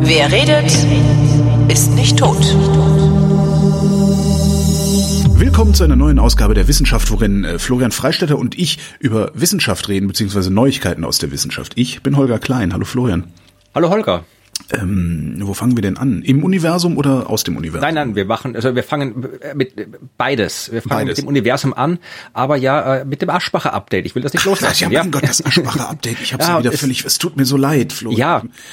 Wer redet, ist nicht tot. Willkommen zu einer neuen Ausgabe der Wissenschaft, worin äh, Florian Freistetter und ich über Wissenschaft reden, beziehungsweise Neuigkeiten aus der Wissenschaft. Ich bin Holger Klein. Hallo Florian. Hallo Holger. Ähm, wo fangen wir denn an? Im Universum oder aus dem Universum? Nein, nein, wir machen, also wir fangen mit beides. Wir fangen Beides. mit dem Universum an, aber ja äh, mit dem Aschbacher-Update. Ich will das nicht Ach, loslassen. ja, mein Gott, das Aschbacher-Update. Ich habe Ja, ja, wieder es- völlig, es tut mir so leid, Florian.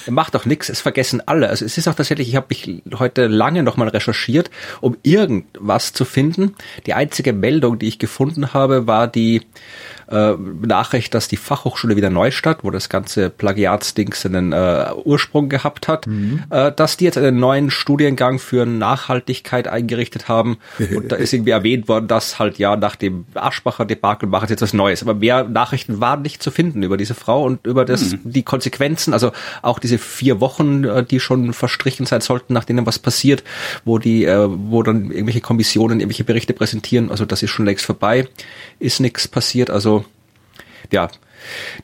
Ja, macht doch nichts, es vergessen alle. Also es ist auch tatsächlich, ich habe mich heute lange nochmal recherchiert, um irgendwas zu finden. Die einzige Meldung, die ich gefunden habe, war die äh, Nachricht, dass die Fachhochschule wieder Neustadt, wo das ganze Plagiatsdings einen äh, Ursprung gehabt hat, äh, dass die jetzt einen neuen Studiengang für Nachhaltigkeit eingerichtet haben. Und da ist irgendwie erwähnt worden, dass halt ja nach dem Aschbacher Debakel machen sie jetzt was Neues. Aber mehr Nachrichten waren nicht zu finden über diese Frau und über das, die Konsequenzen, also auch diese vier Wochen, äh, die schon verstrichen sein sollten, nach denen was passiert, wo die, äh, wo dann irgendwelche Kommissionen irgendwelche Berichte präsentieren. Also das ist schon längst vorbei, ist nichts passiert. Also ja,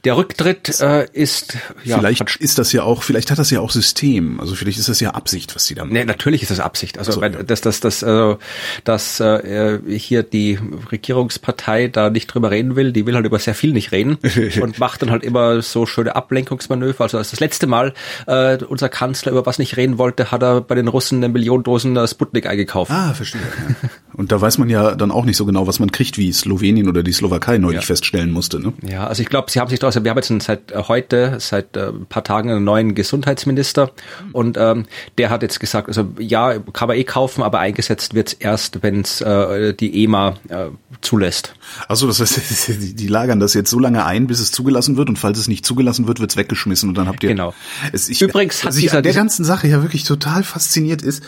der Rücktritt äh, ist ja vielleicht ist das ja auch, vielleicht hat das ja auch System. Also vielleicht ist das ja Absicht, was die da machen. Nee, natürlich ist das Absicht. Also So, ja. dass, dass, dass, äh, dass äh, hier die Regierungspartei da nicht drüber reden will, die will halt über sehr viel nicht reden und macht dann halt immer so schöne Ablenkungsmanöver. Also als das letzte Mal äh, unser Kanzler über was nicht reden wollte, hat er bei den Russen eine Million Dosen Sputnik eingekauft. Ah, verstehe. Ja. Und da weiß man ja dann auch nicht so genau, was man kriegt, wie Slowenien oder die Slowakei neulich Ja. feststellen musste. Ne? Ja, also ich glaube, sie haben sich daraus, wir haben jetzt seit äh, heute, seit äh, ein paar Tagen einen neuen Gesundheitsminister und ähm, der hat jetzt gesagt, also ja, kann man eh kaufen, aber eingesetzt wird's erst, wenn es äh, die EMA äh, zulässt. Also das heißt, die, die lagern das jetzt so lange ein, bis es zugelassen wird und falls es nicht zugelassen wird, wird's weggeschmissen und dann habt ihr. Genau. Es, ich, Übrigens hat was ich dieser- an der ganzen Sache ja wirklich total fasziniert ist,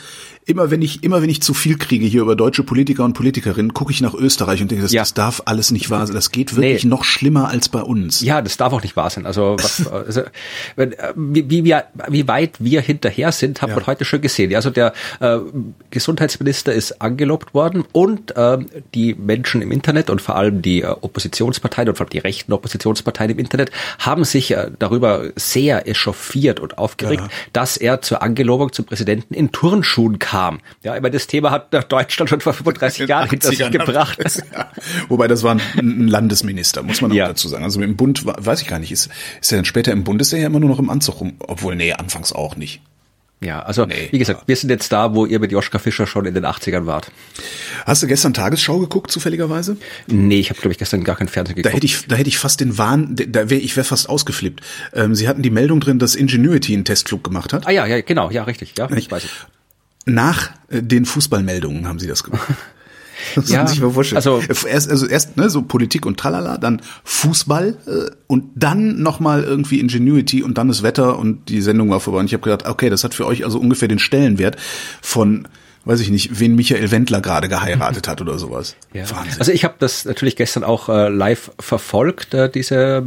immer wenn ich immer wenn ich zu viel kriege hier über deutsche Politiker und Politikerinnen, gucke ich nach Österreich und denke, das, Ja. das darf alles nicht wahr sein. Das geht wirklich Nee. noch schlimmer als bei uns. Ja, das darf auch nicht wahr sein. Also, was, also äh, wie, wie, wir, wie weit wir hinterher sind, hat Ja. man heute schon gesehen. Also der äh, Gesundheitsminister ist angelobt worden und ähm, die Menschen im Internet und vor allem die äh, Oppositionsparteien und vor allem die rechten Oppositionsparteien im Internet haben sich äh, darüber sehr echauffiert und aufgeregt, Ja. dass er zur Angelobung zum Präsidenten in Turnschuhen kam. Ja, aber das Thema hat Deutschland schon vor 35 Jahren hinter sich 80ern gebracht. Ja. Wobei das war ein, Landesminister, muss man auch Ja. dazu sagen. Also im Bund weiß ich gar nicht, ist, ist er dann später im Bund, ist er ja immer nur noch im Anzug rum, obwohl nee, anfangs auch nicht. Ja, also Nee. wie gesagt, wir sind jetzt da, wo ihr mit Joschka Fischer schon in den 80ern wart. Hast du gestern Tagesschau geguckt zufälligerweise? Nee, ich habe glaube ich gestern gar kein Fernsehen Da geguckt. hätte ich, da hätte ich fast den Wahn, da wäre ich wäre fast ausgeflippt. Ähm, Sie hatten die Meldung drin, dass Ingenuity einen Testflug gemacht hat. ah ja, ja, genau, ja, richtig, ja, ich weiß ich. Nach äh, den Fußballmeldungen haben Sie das gemacht. Das Ja, sich mal vorstellen. also- erst, also erst ne, so Politik und Tralala, dann Fußball äh, und dann nochmal irgendwie Ingenuity und dann das Wetter und die Sendung war vorbei. Und ich habe gedacht, okay, das hat für euch also ungefähr den Stellenwert von, weiß ich nicht, wen Michael Wendler gerade geheiratet hat oder sowas. Ja. Wahnsinn. Also ich habe das natürlich gestern auch äh, live verfolgt, äh, diese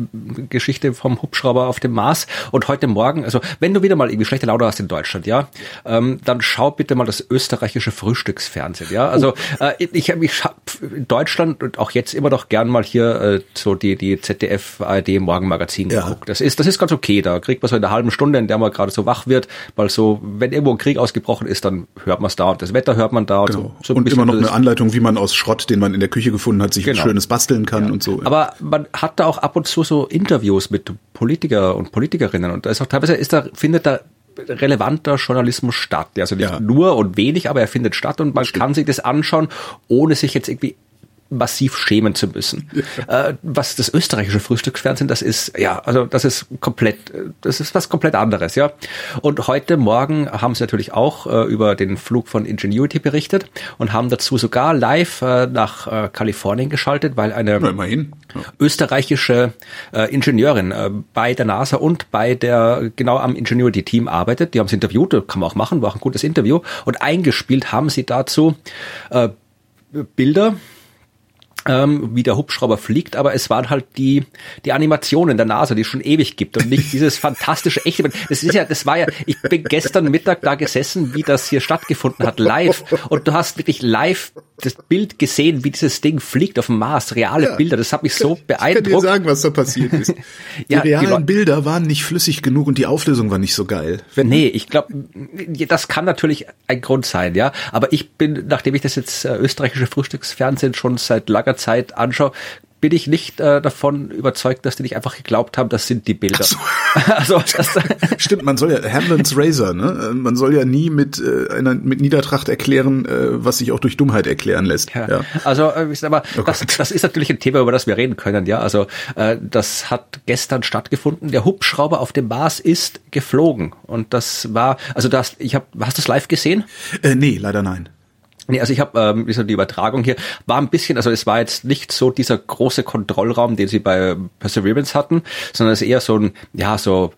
Geschichte vom Hubschrauber auf dem Mars. Und heute Morgen, also wenn du wieder mal irgendwie schlechte Laune hast in Deutschland, ja, ähm, dann schau bitte mal das österreichische Frühstücksfernsehen, ja. Also äh, ich habe mich in Deutschland und auch jetzt immer noch gern mal hier äh, so die die ZDF ARD Morgenmagazin Ja. geguckt. Das ist das ist ganz okay. Da kriegt man so in einer halben Stunde, in der man gerade so wach wird, weil so wenn irgendwo ein Krieg ausgebrochen ist, dann hört man es da und das Wetter hört man da und Genau. so, so und immer noch eine Anleitung, wie man aus Schrott, den man in der Küche gefunden hat, sich Genau. ein schönes basteln kann und so. Aber man hat da auch ab und zu so Interviews mit Politiker und Politikerinnen und da ist auch teilweise ist da findet da relevanter Journalismus statt. Also nicht Ja. nur und wenig, aber er findet statt und man kann sich das anschauen, ohne sich jetzt irgendwie massiv schämen zu müssen. Äh, was das österreichische Frühstücksfernsehen, das ist, ja, also das ist komplett, das ist was komplett anderes, ja. Und heute Morgen haben sie natürlich auch äh, über den Flug von Ingenuity berichtet und haben dazu sogar live äh, nach äh, Kalifornien geschaltet, weil eine. Ja. österreichische äh, Ingenieurin äh, bei der NASA und bei der genau am Ingenuity-Team arbeitet. Die haben sie interviewt, kann man auch machen, war auch ein gutes Interview. Und eingespielt haben sie dazu Bilder ähm, wie der Hubschrauber fliegt, aber es waren halt die die Animationen der NASA, die es schon ewig gibt und nicht dieses fantastische echte. Das ist ja, das war ja. Ich bin gestern Mittag da gesessen, wie das hier stattgefunden hat, live, und du hast wirklich live das Bild gesehen, wie dieses Ding fliegt auf dem Mars, reale ja, Bilder. Das hat mich so beeindruckt. Ich kann dir sagen, was da passiert ist. Die ja, realen die Bilder waren nicht flüssig genug und die Auflösung war nicht so geil. Wenn nee, ich glaube, das kann natürlich ein Grund sein, ja. Aber ich bin, nachdem ich das jetzt äh, österreichische Frühstücksfernsehen schon seit langer Zeit anschaue, bin ich nicht äh, davon überzeugt, dass die nicht einfach geglaubt haben, das sind die Bilder. So. also stimmt, man soll ja Hamlin's Razor, ne? Man soll ja nie mit äh, einer mit Niedertracht erklären, äh, was sich auch durch Dummheit erklären lässt. Ja. ja. Also äh, ich sag mal, oh das, das ist natürlich ein Thema, über das wir reden können. Ja, also äh, das hat gestern stattgefunden. Der Hubschrauber auf dem Mars ist geflogen und das war, also das, ich habe, hast du es live gesehen? Äh, nee, leider nein. Nee, also ich habe ähm, die Übertragung hier war ein bisschen, also es war jetzt nicht so dieser große Kontrollraum, den sie bei Perseverance hatten, sondern es ist eher so ein, ja, so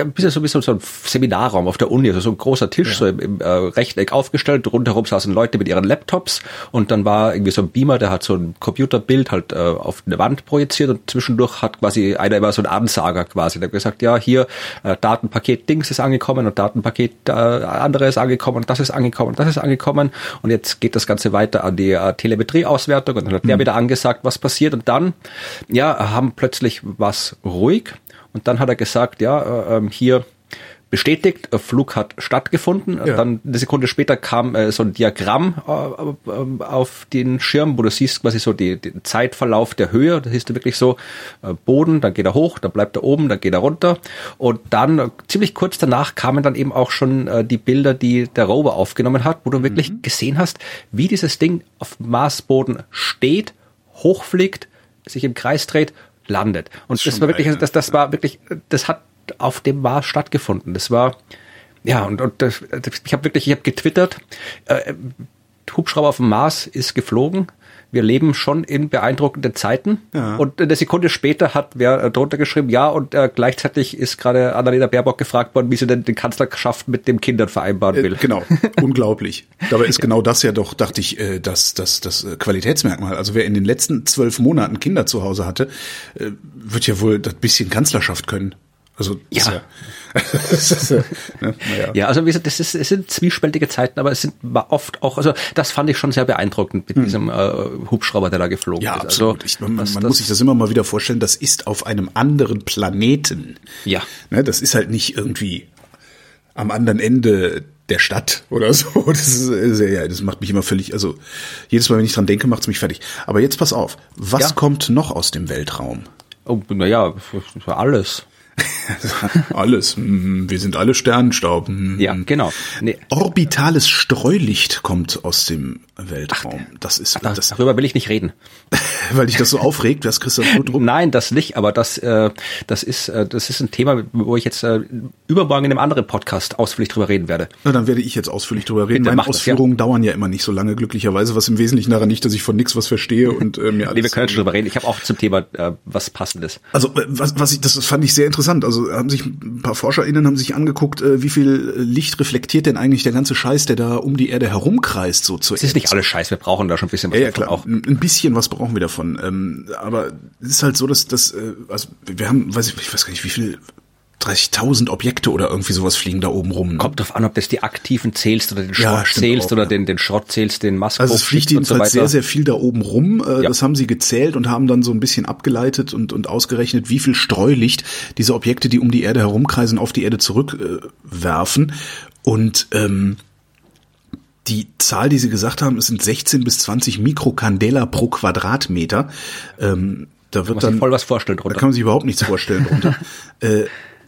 ein bisschen so ein bisschen so ein Seminarraum auf der Uni, also so ein großer Tisch, ja. so im, im äh, Rechteck aufgestellt, rundherum saßen Leute mit ihren Laptops und dann war irgendwie so ein Beamer, der hat so ein Computerbild halt äh, auf eine Wand projiziert und zwischendurch hat quasi einer immer so ein Ansager quasi, der hat gesagt, ja, hier äh, Datenpaket Dings ist angekommen und Datenpaket äh, andere ist angekommen und das ist angekommen und das ist angekommen. Und jetzt geht das Ganze weiter an die äh, Telemetrieauswertung und dann hat mhm. der wieder angesagt, was passiert. Und dann, ja, haben plötzlich was ruhig und dann hat er gesagt, ja, äh, ähm, hier bestätigt, Flug hat stattgefunden. Ja. Dann eine Sekunde später kam äh, so ein Diagramm äh, äh, auf den Schirm, wo du siehst quasi so die, den Zeitverlauf der Höhe. Da siehst du wirklich so äh, Boden, dann geht er hoch, dann bleibt er oben, dann geht er runter. Und dann äh, ziemlich kurz danach kamen dann eben auch schon äh, die Bilder, die der Rover aufgenommen hat, wo du wirklich mhm. gesehen hast, wie dieses Ding auf Marsboden steht, hochfliegt, sich im Kreis dreht landet. Und das, das war wirklich, das, das war wirklich, das hat auf dem Mars stattgefunden. Das war, ja, und, und das, ich habe wirklich, ich habe getwittert, äh, Hubschrauber auf dem Mars ist geflogen wir leben schon in beeindruckenden Zeiten. Ja. Und eine Sekunde später hat wer drunter geschrieben, ja, und äh, gleichzeitig ist gerade Annalena Baerbock gefragt worden, wie sie denn den Kanzlerschaft mit dem Kindern vereinbaren äh, will. Äh, genau, unglaublich. Dabei ist genau das ja doch, dachte ich, äh, das, das, das Qualitätsmerkmal. Also wer in den letzten zwölf Monaten Kinder zu Hause hatte, äh, wird ja wohl das bisschen Kanzlerschaft können. Also ja. ja, ne? ja, also wie gesagt, das ist, es sind zwiespältige Zeiten, aber es sind oft auch, also das fand ich schon sehr beeindruckend mit hm. diesem äh, Hubschrauber, der da geflogen ja, ist. Absolut. Also, ich, man, das, man muss sich das immer mal wieder vorstellen, das ist auf einem anderen Planeten. Ja. Ne, das ist halt nicht irgendwie am anderen Ende der Stadt oder so. Das ist ja, das macht mich immer völlig, also jedes Mal, wenn ich dran denke, macht es mich fertig. Aber jetzt pass auf, was ja. kommt noch aus dem Weltraum? Oh, naja, alles. Alles. Mhm. Wir sind alle Sternenstaub. Mhm. Ja, genau. Nee. Orbitales Streulicht kommt aus dem Weltraum. Ach, das ist ach, das, darüber will ich nicht reden. Weil dich das so aufregt, was Christian Blutdruck? Nein, das nicht, aber das äh, das ist äh, das ist ein Thema, wo ich jetzt äh, übermorgen in einem anderen Podcast ausführlich drüber reden werde. Na, dann werde ich jetzt ausführlich drüber reden. Meine Ausführungen das, ja. dauern ja immer nicht so lange glücklicherweise, was im Wesentlichen daran nicht, dass ich von nichts was verstehe und äh, mir alles nee, wir können schon drüber reden. Ich habe auch zum Thema äh, was passendes. Also äh, was was ich das fand ich sehr interessant. Also haben sich ein paar ForscherInnen haben sich angeguckt, äh, wie viel Licht reflektiert denn eigentlich der ganze Scheiß, der da um die Erde herumkreist, so zu. Es ist nicht alles Scheiß, wir brauchen da schon ein bisschen was ja, ja, klar. auch. Ein bisschen was brauchen wir davon. Ähm, aber es ist halt so, dass das, äh, also wir haben, weiß ich, ich weiß gar nicht, wie viel 30.000 Objekte oder irgendwie sowas fliegen da oben rum. Ne? Kommt drauf an, ob das die aktiven zählst oder den Schrott ja, zählst auch, oder ja. den, den Schrott zählst, den Musk Also es fliegt jedenfalls so sehr, sehr viel da oben rum. Äh, ja. Das haben sie gezählt und haben dann so ein bisschen abgeleitet und, und ausgerechnet, wie viel Streulicht diese Objekte, die um die Erde herumkreisen, auf die Erde zurückwerfen. Äh, und ähm, die Zahl, die sie gesagt haben, es sind 16 bis 20 Mikrokandela pro Quadratmeter. Ähm, da wird dann voll was vorstellen drunter. Da kann man sich überhaupt nichts vorstellen drunter. äh,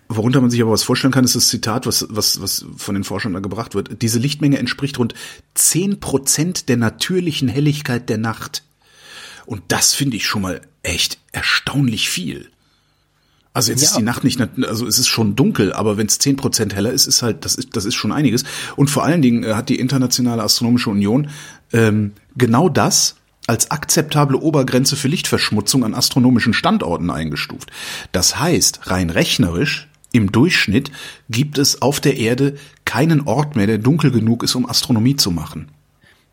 Worunter man sich aber was vorstellen kann, ist das Zitat, was, was, was von den Forschern da gebracht wird. Diese Lichtmenge entspricht rund zehn Prozent der natürlichen Helligkeit der Nacht. Und das finde ich schon mal echt erstaunlich viel. Also jetzt ja. ist die Nacht nicht, also es ist schon dunkel, aber wenn es zehn Prozent heller ist, ist halt, das ist, das ist schon einiges. Und vor allen Dingen äh, hat die Internationale Astronomische Union ähm, genau das als akzeptable Obergrenze für Lichtverschmutzung an astronomischen Standorten eingestuft. Das heißt, rein rechnerisch im Durchschnitt gibt es auf der Erde keinen Ort mehr, der dunkel genug ist, um Astronomie zu machen.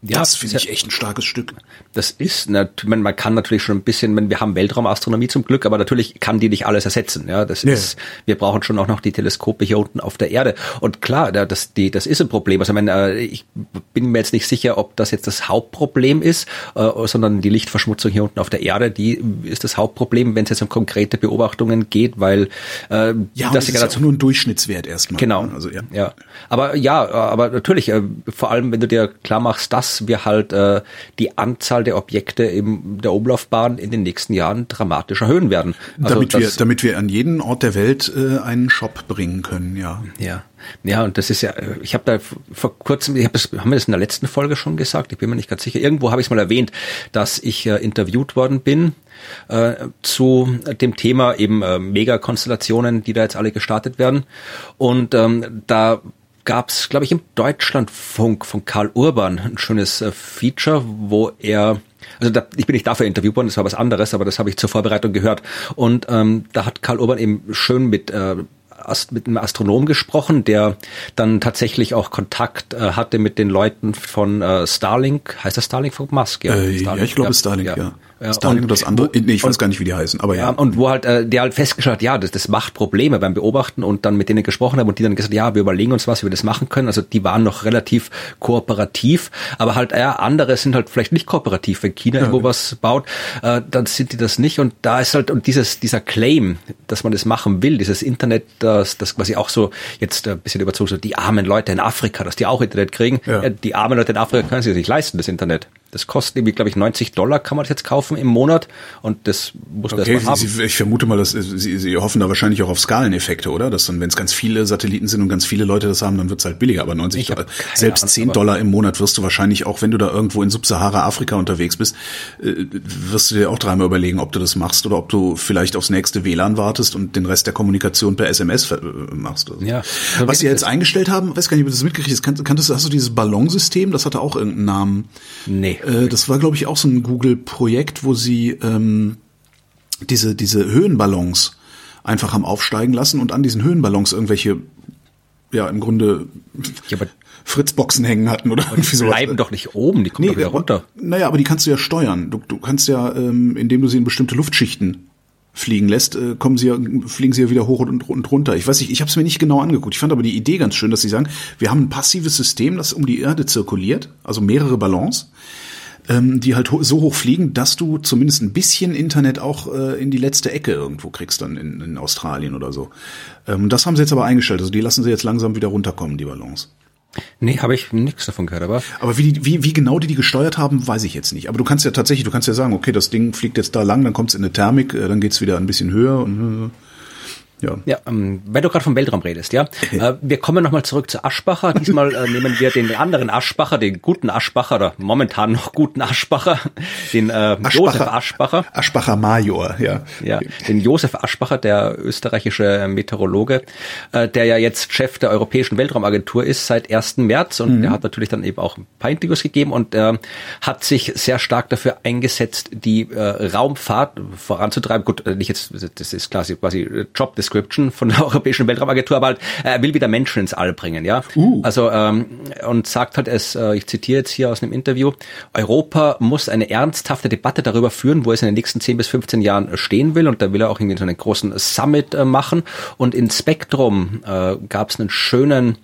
Ja, das finde ich echt ein starkes Stück. Das ist, man, man kann natürlich schon ein bisschen, wir haben Weltraumastronomie zum Glück, aber natürlich kann die nicht alles ersetzen. Ja, das nee. ist, wir brauchen schon auch noch die Teleskope hier unten auf der Erde. Und klar, das, die, das ist ein Problem. Also ich, meine, ich bin mir jetzt nicht sicher, ob das jetzt das Hauptproblem ist, äh, sondern die Lichtverschmutzung hier unten auf der Erde, die ist das Hauptproblem, wenn es jetzt um konkrete Beobachtungen geht, weil äh, ja, das, ist ja nur ein Durchschnittswert erstmal. Genau. Also ja. ja. Aber ja, aber natürlich, äh, vor allem wenn du dir klar machst, dass wir halt äh, die Anzahl der Objekte in der Umlaufbahn in den nächsten Jahren dramatisch erhöhen werden. Also damit wir, damit wir an jeden Ort der Welt äh, einen Shop bringen können, ja. Ja. Ja, und das ist ja, ich habe da vor kurzem, ich hab das, haben wir das in der letzten Folge schon gesagt? Ich bin mir nicht ganz sicher. Irgendwo habe ich es mal erwähnt, dass ich äh, interviewt worden bin äh, zu dem Thema eben äh, Megakonstellationen, die da jetzt alle gestartet werden. Und ähm, da gab es, glaube ich, im Deutschlandfunk von Karl Urban ein schönes äh, Feature, wo er also da, ich bin nicht dafür interviewt worden, das war was anderes, aber das habe ich zur Vorbereitung gehört. Und ähm, da hat Karl Urban eben schön mit äh, mit einem Astronom gesprochen, der dann tatsächlich auch Kontakt äh, hatte mit den Leuten von äh, Starlink. Heißt das Starlink von Musk? Ja, äh, Starlink, ja ich glaube. Starlink, ja. ja. Ja, Starlink und, das andere, wo, nee, ich weiß gar nicht, wie die heißen, aber ja. ja. Und wo halt, äh, der halt festgestellt hat, ja, das, das macht Probleme beim Beobachten und dann mit denen gesprochen haben und die dann gesagt, ja, wir überlegen uns was, wie wir das machen können. Also die waren noch relativ kooperativ, aber halt, ja, andere sind halt vielleicht nicht kooperativ. Wenn China ja, irgendwo was baut, äh, dann sind die das nicht und da ist halt, und dieses, dieser Claim, dass man das machen will, dieses Internet, das, das quasi auch so jetzt ein bisschen überzogen, so die armen Leute in Afrika, dass die auch Internet kriegen. Ja. Die armen Leute in Afrika können sich nicht leisten, das Internet. Das kostet irgendwie, glaube ich, 90 Dollar kann man das jetzt kaufen im Monat und das muss okay, erstmal haben. Sie, ich vermute mal, dass Sie, Sie hoffen da wahrscheinlich auch auf Skaleneffekte, oder? Dass dann, wenn es ganz viele Satelliten sind und ganz viele Leute das haben, dann wird es halt billiger. Aber 90 Dollar, selbst Ahnung, 10 Dollar im Monat wirst du wahrscheinlich auch, wenn du da irgendwo in Subsahara-Afrika unterwegs bist, äh, wirst du dir auch dreimal überlegen, ob du das machst oder ob du vielleicht aufs nächste WLAN wartest und den Rest der Kommunikation per SMS machst. Also. Ja. Was Sie jetzt eingestellt haben, weiß gar nicht, ob du das mitgekriegt hast, kanntest, hast du dieses Ballonsystem? Das hatte auch irgendeinen Namen. Nee. Äh, das war, glaube ich, auch so ein Google-Projekt, wo sie ähm, diese, diese Höhenballons einfach haben aufsteigen lassen und an diesen Höhenballons irgendwelche, ja, im Grunde ja, Fritzboxen hängen hatten oder irgendwie sowas. Die bleiben doch nicht oben, die kommen nee, doch wieder runter. Naja, aber die kannst du ja steuern. Du, du kannst ja, ähm, indem du sie in bestimmte Luftschichten fliegen lässt, äh, kommen sie ja, fliegen sie ja wieder hoch und, und runter. Ich weiß nicht, ich habe es mir nicht genau angeguckt. Ich fand aber die Idee ganz schön, dass sie sagen, wir haben ein passives System, das um die Erde zirkuliert, also mehrere Ballons, ähm, die halt so hoch fliegen, dass du zumindest ein bisschen Internet auch äh, in die letzte Ecke irgendwo kriegst, dann in, in Australien oder so. Ähm, das haben sie jetzt aber eingestellt. Also die lassen sie jetzt langsam wieder runterkommen, die Ballons. Nee, habe ich nichts davon gehört, aber. Aber wie, die, wie, wie genau die die gesteuert haben, weiß ich jetzt nicht. Aber du kannst ja tatsächlich, du kannst ja sagen, okay, das Ding fliegt jetzt da lang, dann kommt es in eine Thermik, äh, dann geht's wieder ein bisschen höher und äh, ja, ja ähm, wenn du gerade vom Weltraum redest, ja. äh, wir kommen nochmal zurück zu Aschbacher. Diesmal äh, nehmen wir den anderen Aschbacher, den guten Aschbacher, oder momentan noch guten Aschbacher, den äh, Aschbacher, Josef Aschbacher. Aschbacher Major, ja. Ja, den Josef Aschbacher, der österreichische Meteorologe, äh, der ja jetzt Chef der Europäischen Weltraumagentur ist seit 1. März und mhm. der hat natürlich dann eben auch ein paar Interviews gegeben und äh, hat sich sehr stark dafür eingesetzt, die äh, Raumfahrt voranzutreiben. Gut, äh, nicht jetzt, das ist quasi, quasi Job des Description von der Europäischen Weltraumagentur, aber halt, er will wieder Menschen ins All bringen, ja. Uh. Also ähm, und sagt halt es, äh, ich zitiere jetzt hier aus einem Interview, Europa muss eine ernsthafte Debatte darüber führen, wo es in den nächsten 10 bis 15 Jahren stehen will und da will er auch irgendwie so einen großen Summit äh, machen und in Spektrum äh, gab es einen schönen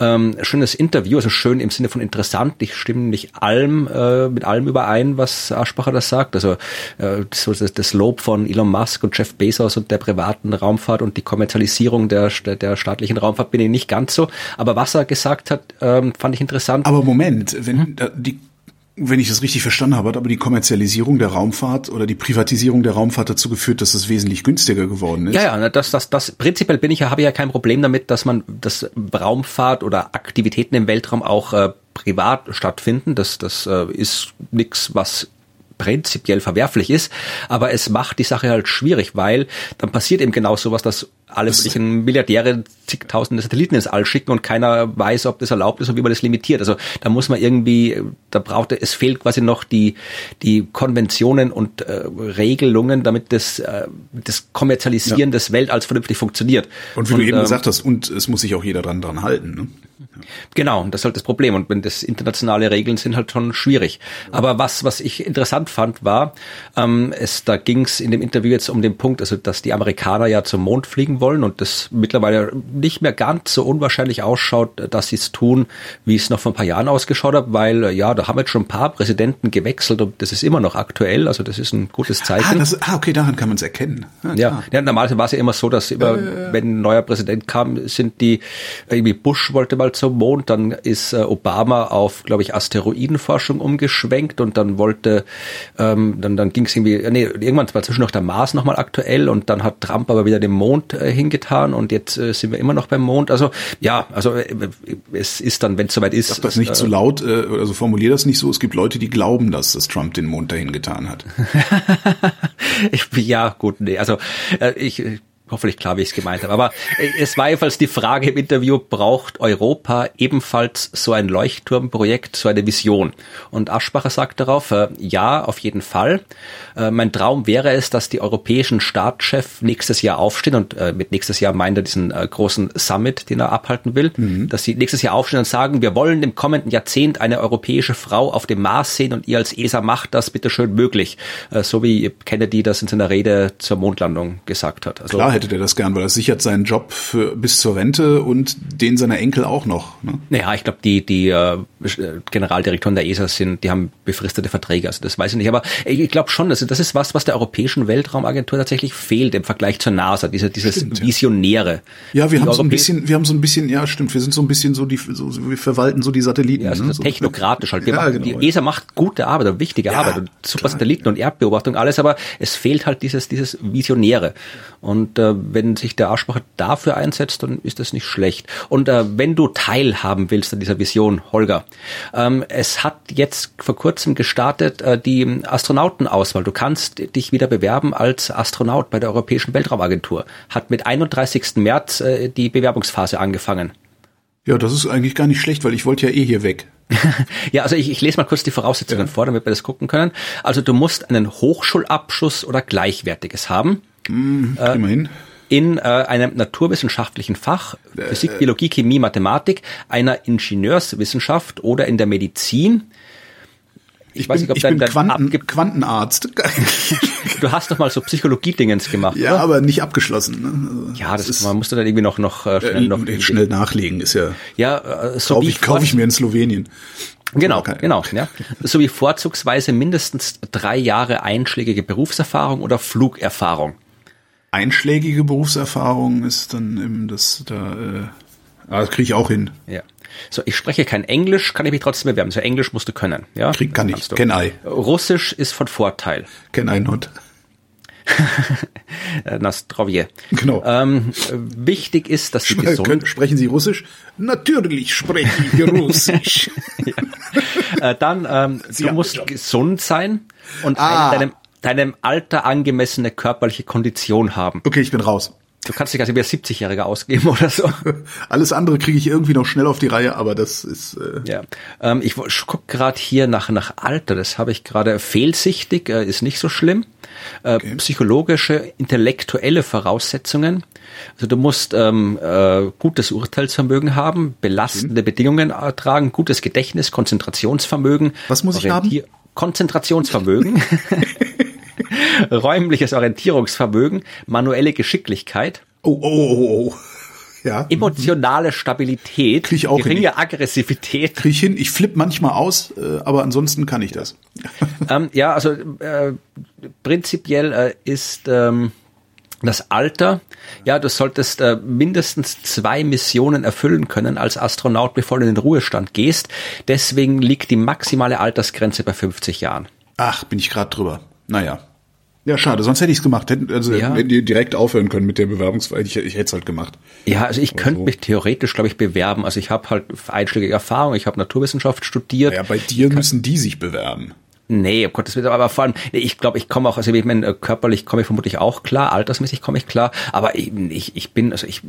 ähm, schönes Interview, also schön im Sinne von interessant. Ich stimme nicht allem äh, mit allem überein, was Aschbacher das sagt. Also äh, so das, das Lob von Elon Musk und Jeff Bezos und der privaten Raumfahrt und die Kommerzialisierung der, der staatlichen Raumfahrt bin ich nicht ganz so. Aber was er gesagt hat, ähm, fand ich interessant. Aber Moment, wenn hm? die wenn ich das richtig verstanden habe, hat aber die Kommerzialisierung der Raumfahrt oder die Privatisierung der Raumfahrt dazu geführt, dass es wesentlich günstiger geworden ist. Ja, ja, das, das, das prinzipiell bin ich ja, habe ich ja kein Problem damit, dass man das Raumfahrt oder Aktivitäten im Weltraum auch äh, privat stattfinden. Das, das äh, ist nichts, was prinzipiell verwerflich ist, aber es macht die Sache halt schwierig, weil dann passiert eben genau sowas, dass alle möglichen Milliardäre zigtausende Satelliten ins All schicken und keiner weiß, ob das erlaubt ist und wie man das limitiert. Also da muss man irgendwie, da braucht es fehlt quasi noch die die Konventionen und äh, Regelungen, damit das äh, das Kommerzialisieren ja. des Weltalls vernünftig funktioniert. Und wie und, du eben ähm, gesagt hast, und es muss sich auch jeder dran dran halten. Ne? Genau, das ist halt das Problem. Und wenn das internationale Regeln sind halt schon schwierig. Aber was, was ich interessant fand, war, ähm, es, da ging es in dem Interview jetzt um den Punkt, also dass die Amerikaner ja zum Mond fliegen wollen und das mittlerweile nicht mehr ganz so unwahrscheinlich ausschaut, dass sie es tun, wie es noch vor ein paar Jahren ausgeschaut hat, weil ja, da haben jetzt schon ein paar Präsidenten gewechselt und das ist immer noch aktuell. Also das ist ein gutes ah, Zeichen. Ah, das, ah okay, daran kann man es erkennen. Ja, ja, ja, normalerweise war es ja immer so, dass immer, äh, wenn ein neuer Präsident kam, sind die irgendwie Bush wollte mal zum Mond, dann ist äh, Obama auf, glaube ich, Asteroidenforschung umgeschwenkt und dann wollte, ähm, dann, dann ging es irgendwie, nee, irgendwann war zwischen noch der Mars nochmal aktuell und dann hat Trump aber wieder den Mond äh, hingetan und jetzt äh, sind wir immer noch beim Mond. Also ja, also äh, es ist dann, wenn es soweit ist. Sag das nicht äh, zu laut, äh, also formulier das nicht so. Es gibt Leute, die glauben, dass das Trump den Mond dahin getan hat. ich, ja, gut, nee, also äh, ich hoffentlich klar, wie ich es gemeint habe. Aber äh, es war jedenfalls die Frage im Interview, braucht Europa ebenfalls so ein Leuchtturmprojekt, so eine Vision? Und Aschbacher sagt darauf, äh, ja, auf jeden Fall. Äh, mein Traum wäre es, dass die europäischen Staatschefs nächstes Jahr aufstehen und äh, mit nächstes Jahr meint er diesen äh, großen Summit, den er abhalten will, mhm. dass sie nächstes Jahr aufstehen und sagen, wir wollen im kommenden Jahrzehnt eine europäische Frau auf dem Mars sehen und ihr als ESA macht das bitte schön möglich. Äh, so wie Kennedy das in seiner Rede zur Mondlandung gesagt hat. Also, Klar hätte der das gern, weil er sichert seinen Job für, bis zur Rente und den seiner Enkel auch noch. Ne? Naja, ich glaube, die, die äh, Generaldirektoren der ESA sind, die haben befristete Verträge, also das weiß ich nicht. Aber ich glaube schon, dass das ist was, was der Europäischen Weltraumagentur tatsächlich fehlt im Vergleich zur NASA, diese, dieses stimmt, Visionäre. Ja, wir haben so ein bisschen, wir haben so ein bisschen, ja stimmt, wir sind so ein bisschen so die, so, wir verwalten so die Satelliten. Ja, also ne? so technokratisch halt. Ja, machen, genau, die ESA macht gute Arbeit wichtige ja, Arbeit und super klar. Satelliten und Erdbeobachtung, alles, aber es fehlt halt dieses, dieses Visionäre. Und äh, wenn sich der Aschbacher dafür einsetzt, dann ist das nicht schlecht. Und äh, wenn du teilhaben willst an dieser Vision, Holger, ähm, es hat jetzt vor kurzem gestartet äh, die Astronautenauswahl. Du kannst dich wieder bewerben als Astronaut bei der Europäischen Weltraumagentur. Hat mit 31. März äh, die Bewerbungsphase angefangen. Ja, das ist eigentlich gar nicht schlecht, weil ich wollte ja eh hier weg. ja, also ich, ich lese mal kurz die Voraussetzungen ja. vor, damit wir das gucken können. Also du musst einen Hochschulabschluss oder Gleichwertiges haben. Mm, äh, immerhin in äh, einem naturwissenschaftlichen Fach, Physik, äh, Biologie, Chemie, Mathematik, einer Ingenieurswissenschaft oder in der Medizin. Ich, ich weiß bin, nicht, ob dein, dein Quanten, Quantenarzt. du hast doch mal so Psychologie-Dingens gemacht, Ja, oder? aber nicht abgeschlossen. Ne? Also, ja, das, das ist, man musste dann irgendwie noch, noch äh, schnell, äh, noch schnell nachlegen, ist ja. Ja, äh, so kauf ich, kauf ich mir in Slowenien. Genau, genau, ja. Sowie vorzugsweise mindestens drei Jahre einschlägige Berufserfahrung oder Flugerfahrung einschlägige Berufserfahrung ist dann eben das da, äh, ah, das kriege ich auch hin. Ja. So, ich spreche kein Englisch, kann ich mich trotzdem bewerben. So Englisch musst du können, ja? Krieg, kann ich, kenn I. Russisch ist von Vorteil. Kenn I not. Nastrovje. Genau. Ähm, wichtig ist, dass Sie Spre gesund... Sprechen Sie Russisch? Natürlich spreche ich Russisch. ja. äh, dann, ähm, du musst gesund sein und ah. deinem deinem Alter angemessene körperliche Kondition haben. Okay, ich bin raus. Du kannst dich also wie ein 70-Jähriger ausgeben oder so. Alles andere kriege ich irgendwie noch schnell auf die Reihe, aber das ist. Äh ja, ähm, ich guck gerade hier nach nach Alter. Das habe ich gerade fehlsichtig, äh, ist nicht so schlimm. Äh, okay. Psychologische, intellektuelle Voraussetzungen. Also du musst ähm, äh, gutes Urteilsvermögen haben, belastende mhm. Bedingungen ertragen, gutes Gedächtnis, Konzentrationsvermögen. Was muss ich haben? Konzentrationsvermögen. räumliches Orientierungsvermögen, manuelle Geschicklichkeit. Oh, oh, oh, oh. Ja. Emotionale Stabilität, Krieg ich auch geringe hin. Aggressivität. Krieg ich hin. Ich flippe manchmal aus, äh, aber ansonsten kann ich das. ähm, ja, also äh, prinzipiell äh, ist ähm, das Alter, ja, du solltest äh, mindestens zwei Missionen erfüllen können als Astronaut, bevor du in den Ruhestand gehst. Deswegen liegt die maximale Altersgrenze bei 50 Jahren. Ach, bin ich gerade drüber. Naja. Ja, schade, sonst hätte ich es gemacht. Hätten, also ja. hätten die direkt aufhören können mit der Bewerbungsfrage. Ich, ich hätte es halt gemacht. Ja, also ich könnte so. mich theoretisch, glaube ich, bewerben. Also ich habe halt einschlägige Erfahrung, ich habe Naturwissenschaft studiert. Ja, bei dir müssen die sich bewerben. Nee, um Gottes Willen, aber vor allem, ich glaube, ich komme auch, also ich meine, körperlich komme ich vermutlich auch klar, altersmäßig komme ich klar, aber ich, ich, ich bin, also ich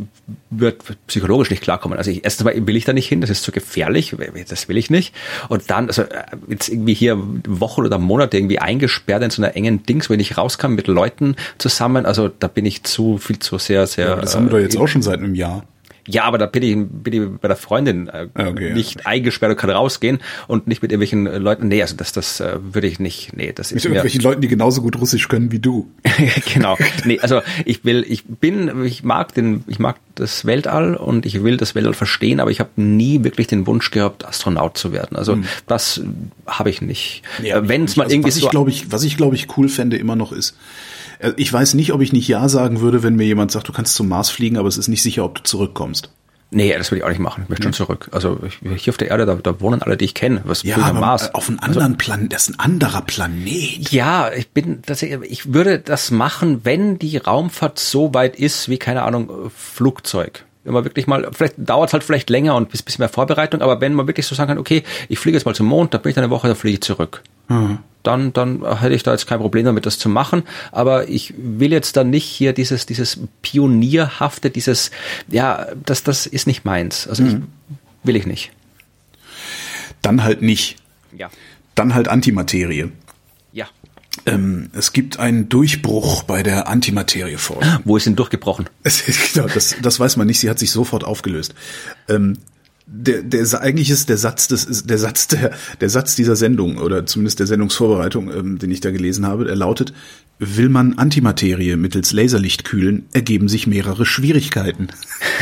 würde psychologisch nicht klarkommen. Also ich, erstens mal will ich da nicht hin, das ist zu gefährlich, das will ich nicht. Und dann, also jetzt irgendwie hier Wochen oder Monate irgendwie eingesperrt in so einer engen Dings, wo ich nicht rauskam mit Leuten zusammen, also da bin ich zu viel zu sehr, sehr. Ja, das haben wir doch jetzt äh, auch schon seit einem Jahr. Ja, aber da bin ich, bin ich bei der Freundin äh, ah, okay, nicht ja. eingesperrt und kann rausgehen und nicht mit irgendwelchen äh, Leuten. Nee, also das, das äh, würde ich nicht. Nee, das mit ist irgendwelchen Leuten, die genauso gut Russisch können wie du. genau. Nee, also ich will, ich bin, ich mag den, ich mag das Weltall und ich will das Weltall verstehen, aber ich habe nie wirklich den Wunsch gehabt, Astronaut zu werden. Also hm. das habe ich nicht. Ja, Wenn es mal also irgendwie was so. Ich glaube ich, was ich glaube ich cool fände immer noch ist, äh, ich weiß nicht, ob ich nicht Ja sagen würde, wenn mir jemand sagt, du kannst zum Mars fliegen, aber es ist nicht sicher, ob du zurückkommst. Nee, das will ich auch nicht machen. Ich möchte schon zurück. Also ich, hier auf der Erde, da, da wohnen alle, die ich kenne. Was ja, aber Mars. auf einem anderen also, Planet, das ist ein anderer Planet. Ja, ich bin, das, ich würde das machen, wenn die Raumfahrt so weit ist wie, keine Ahnung, Flugzeug wenn man wirklich mal, vielleicht dauert es halt vielleicht länger und ein bisschen mehr Vorbereitung, aber wenn man wirklich so sagen kann, okay, ich fliege jetzt mal zum Mond, da bin ich dann eine Woche, da fliege ich zurück. Mhm. Dann, dann hätte ich da jetzt kein Problem damit, das zu machen. Aber ich will jetzt dann nicht hier dieses, dieses Pionierhafte, dieses, ja, das, das ist nicht meins. Also mhm. ich, will ich nicht. Dann halt nicht. Ja. Dann halt Antimaterie. Ja. Ähm, es gibt einen Durchbruch bei der Antimaterieforschung. Wo ist denn durchgebrochen? genau, das, das weiß man nicht. Sie hat sich sofort aufgelöst. Ähm, der, der eigentlich ist der Satz des der Satz der der Satz dieser Sendung oder zumindest der Sendungsvorbereitung, ähm, den ich da gelesen habe, der lautet: Will man Antimaterie mittels Laserlicht kühlen, ergeben sich mehrere Schwierigkeiten.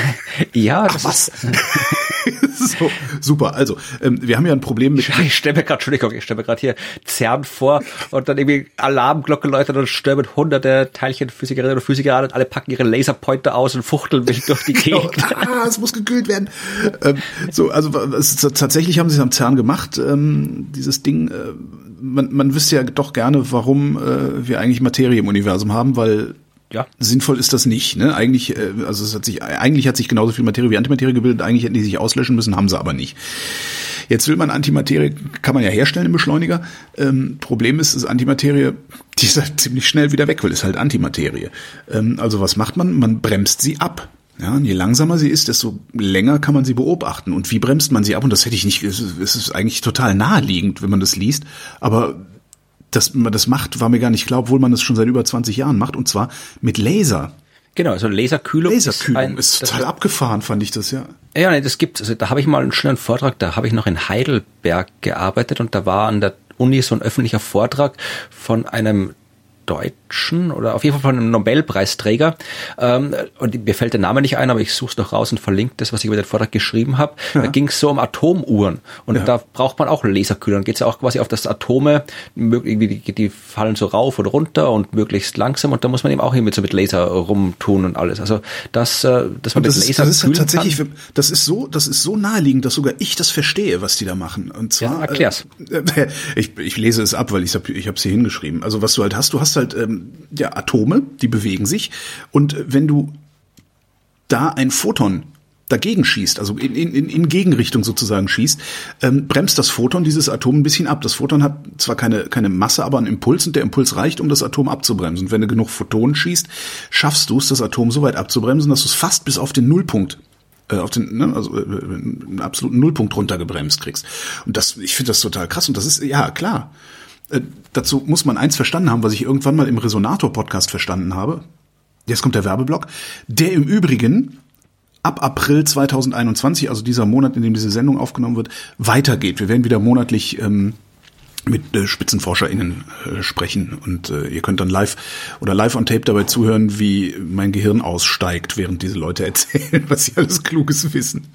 ja, das Ach, was? so, super. Also, ähm, wir haben ja ein Problem mit. Ich stelle mir gerade, Entschuldigung, ich stelle mir gerade hier CERN vor und dann irgendwie Alarmglocke läutet und stürmen hunderte Teilchenphysikerinnen und Physiker an und alle packen ihre Laserpointer aus und fuchteln wild durch die genau. Gegend. ah, es muss gekühlt werden. Ähm, so, also es, tatsächlich haben sie es am CERN gemacht, ähm, dieses Ding. Äh, man, man wüsste ja doch gerne, warum äh, wir eigentlich Materie im Universum haben, weil ja. Sinnvoll ist das nicht. Ne? Eigentlich, äh, also es hat sich, eigentlich hat sich genauso viel Materie wie Antimaterie gebildet. Eigentlich hätten die sich auslöschen müssen, haben sie aber nicht. Jetzt will man Antimaterie, kann man ja herstellen im Beschleuniger. Ähm, Problem ist, ist Antimaterie, die ist halt ziemlich schnell wieder weg, weil es halt Antimaterie. Ähm, also was macht man? Man bremst sie ab. Ja, und je langsamer sie ist, desto länger kann man sie beobachten. Und wie bremst man sie ab? Und das hätte ich nicht, es ist eigentlich total naheliegend, wenn man das liest. Aber dass man das macht, war mir gar nicht klar, obwohl man das schon seit über 20 Jahren macht, und zwar mit Laser. Genau, also Laserkühlung. Laserkühlung ist, ein, ist total abgefahren, fand ich das, ja. Ja, nee, das gibt Also da habe ich mal einen schönen Vortrag, da habe ich noch in Heidelberg gearbeitet und da war an der Uni so ein öffentlicher Vortrag von einem Deutschen oder auf jeden Fall von einem Nobelpreisträger. Ähm, und mir fällt der Name nicht ein, aber ich suche es noch raus und verlinke das, was ich über den Vortrag geschrieben habe. Ja. Da ging es so um Atomuhren. Und ja. da braucht man auch Laserkühler. Dann geht es ja auch quasi auf das Atome, irgendwie die, die fallen so rauf und runter und möglichst langsam. Und da muss man eben auch irgendwie so mit Laser rumtun und alles. Also das, äh, dass man das mit Laser ist, das ist tatsächlich, kann. das ist so, das ist so naheliegend, dass sogar ich das verstehe, was die da machen. Und zwar, ja, erklär's. Äh, ich, ich lese es ab, weil ich habe ich habe hier hingeschrieben. Also was du halt hast, du hast hast halt ähm, ja Atome, die bewegen sich. Und wenn du da ein Photon dagegen schießt, also in, in, in Gegenrichtung sozusagen schießt, ähm, bremst das Photon dieses Atom ein bisschen ab. Das Photon hat zwar keine, keine Masse, aber einen Impuls und der Impuls reicht, um das Atom abzubremsen. Und wenn du genug Photonen schießt, schaffst du es, das Atom so weit abzubremsen, dass du es fast bis auf den Nullpunkt äh, auf den, ne, also äh, einen absoluten Nullpunkt runtergebremst kriegst. Und das, ich finde das total krass. Und das ist, ja, klar. Äh, dazu muss man eins verstanden haben, was ich irgendwann mal im Resonator-Podcast verstanden habe. Jetzt kommt der Werbeblock. Der im Übrigen ab April 2021, also dieser Monat, in dem diese Sendung aufgenommen wird, weitergeht. Wir werden wieder monatlich ähm, mit äh, SpitzenforscherInnen äh, sprechen und äh, ihr könnt dann live oder live on tape dabei zuhören, wie mein Gehirn aussteigt, während diese Leute erzählen, was sie alles Kluges wissen.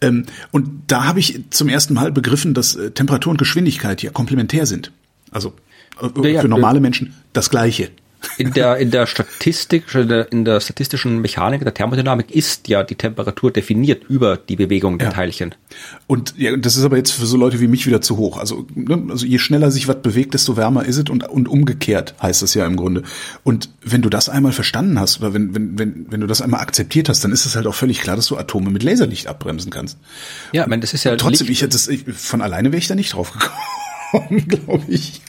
Ähm, und da habe ich zum ersten Mal begriffen, dass äh, Temperatur und Geschwindigkeit ja komplementär sind. Also äh, ja, für normale Menschen das Gleiche. In der, in der Statistik, in der statistischen Mechanik, der Thermodynamik ist ja die Temperatur definiert über die Bewegung der ja. Teilchen. Und ja, das ist aber jetzt für so Leute wie mich wieder zu hoch. Also, ne, also je schneller sich was bewegt, desto wärmer ist es und, und umgekehrt heißt das ja im Grunde. Und wenn du das einmal verstanden hast oder wenn, wenn, wenn, wenn du das einmal akzeptiert hast, dann ist es halt auch völlig klar, dass du Atome mit Laserlicht abbremsen kannst. Ja, ich meine, das ist ja. Und trotzdem, ich, das, ich, von alleine wäre ich da nicht drauf gekommen. Bekommen, glaube ich.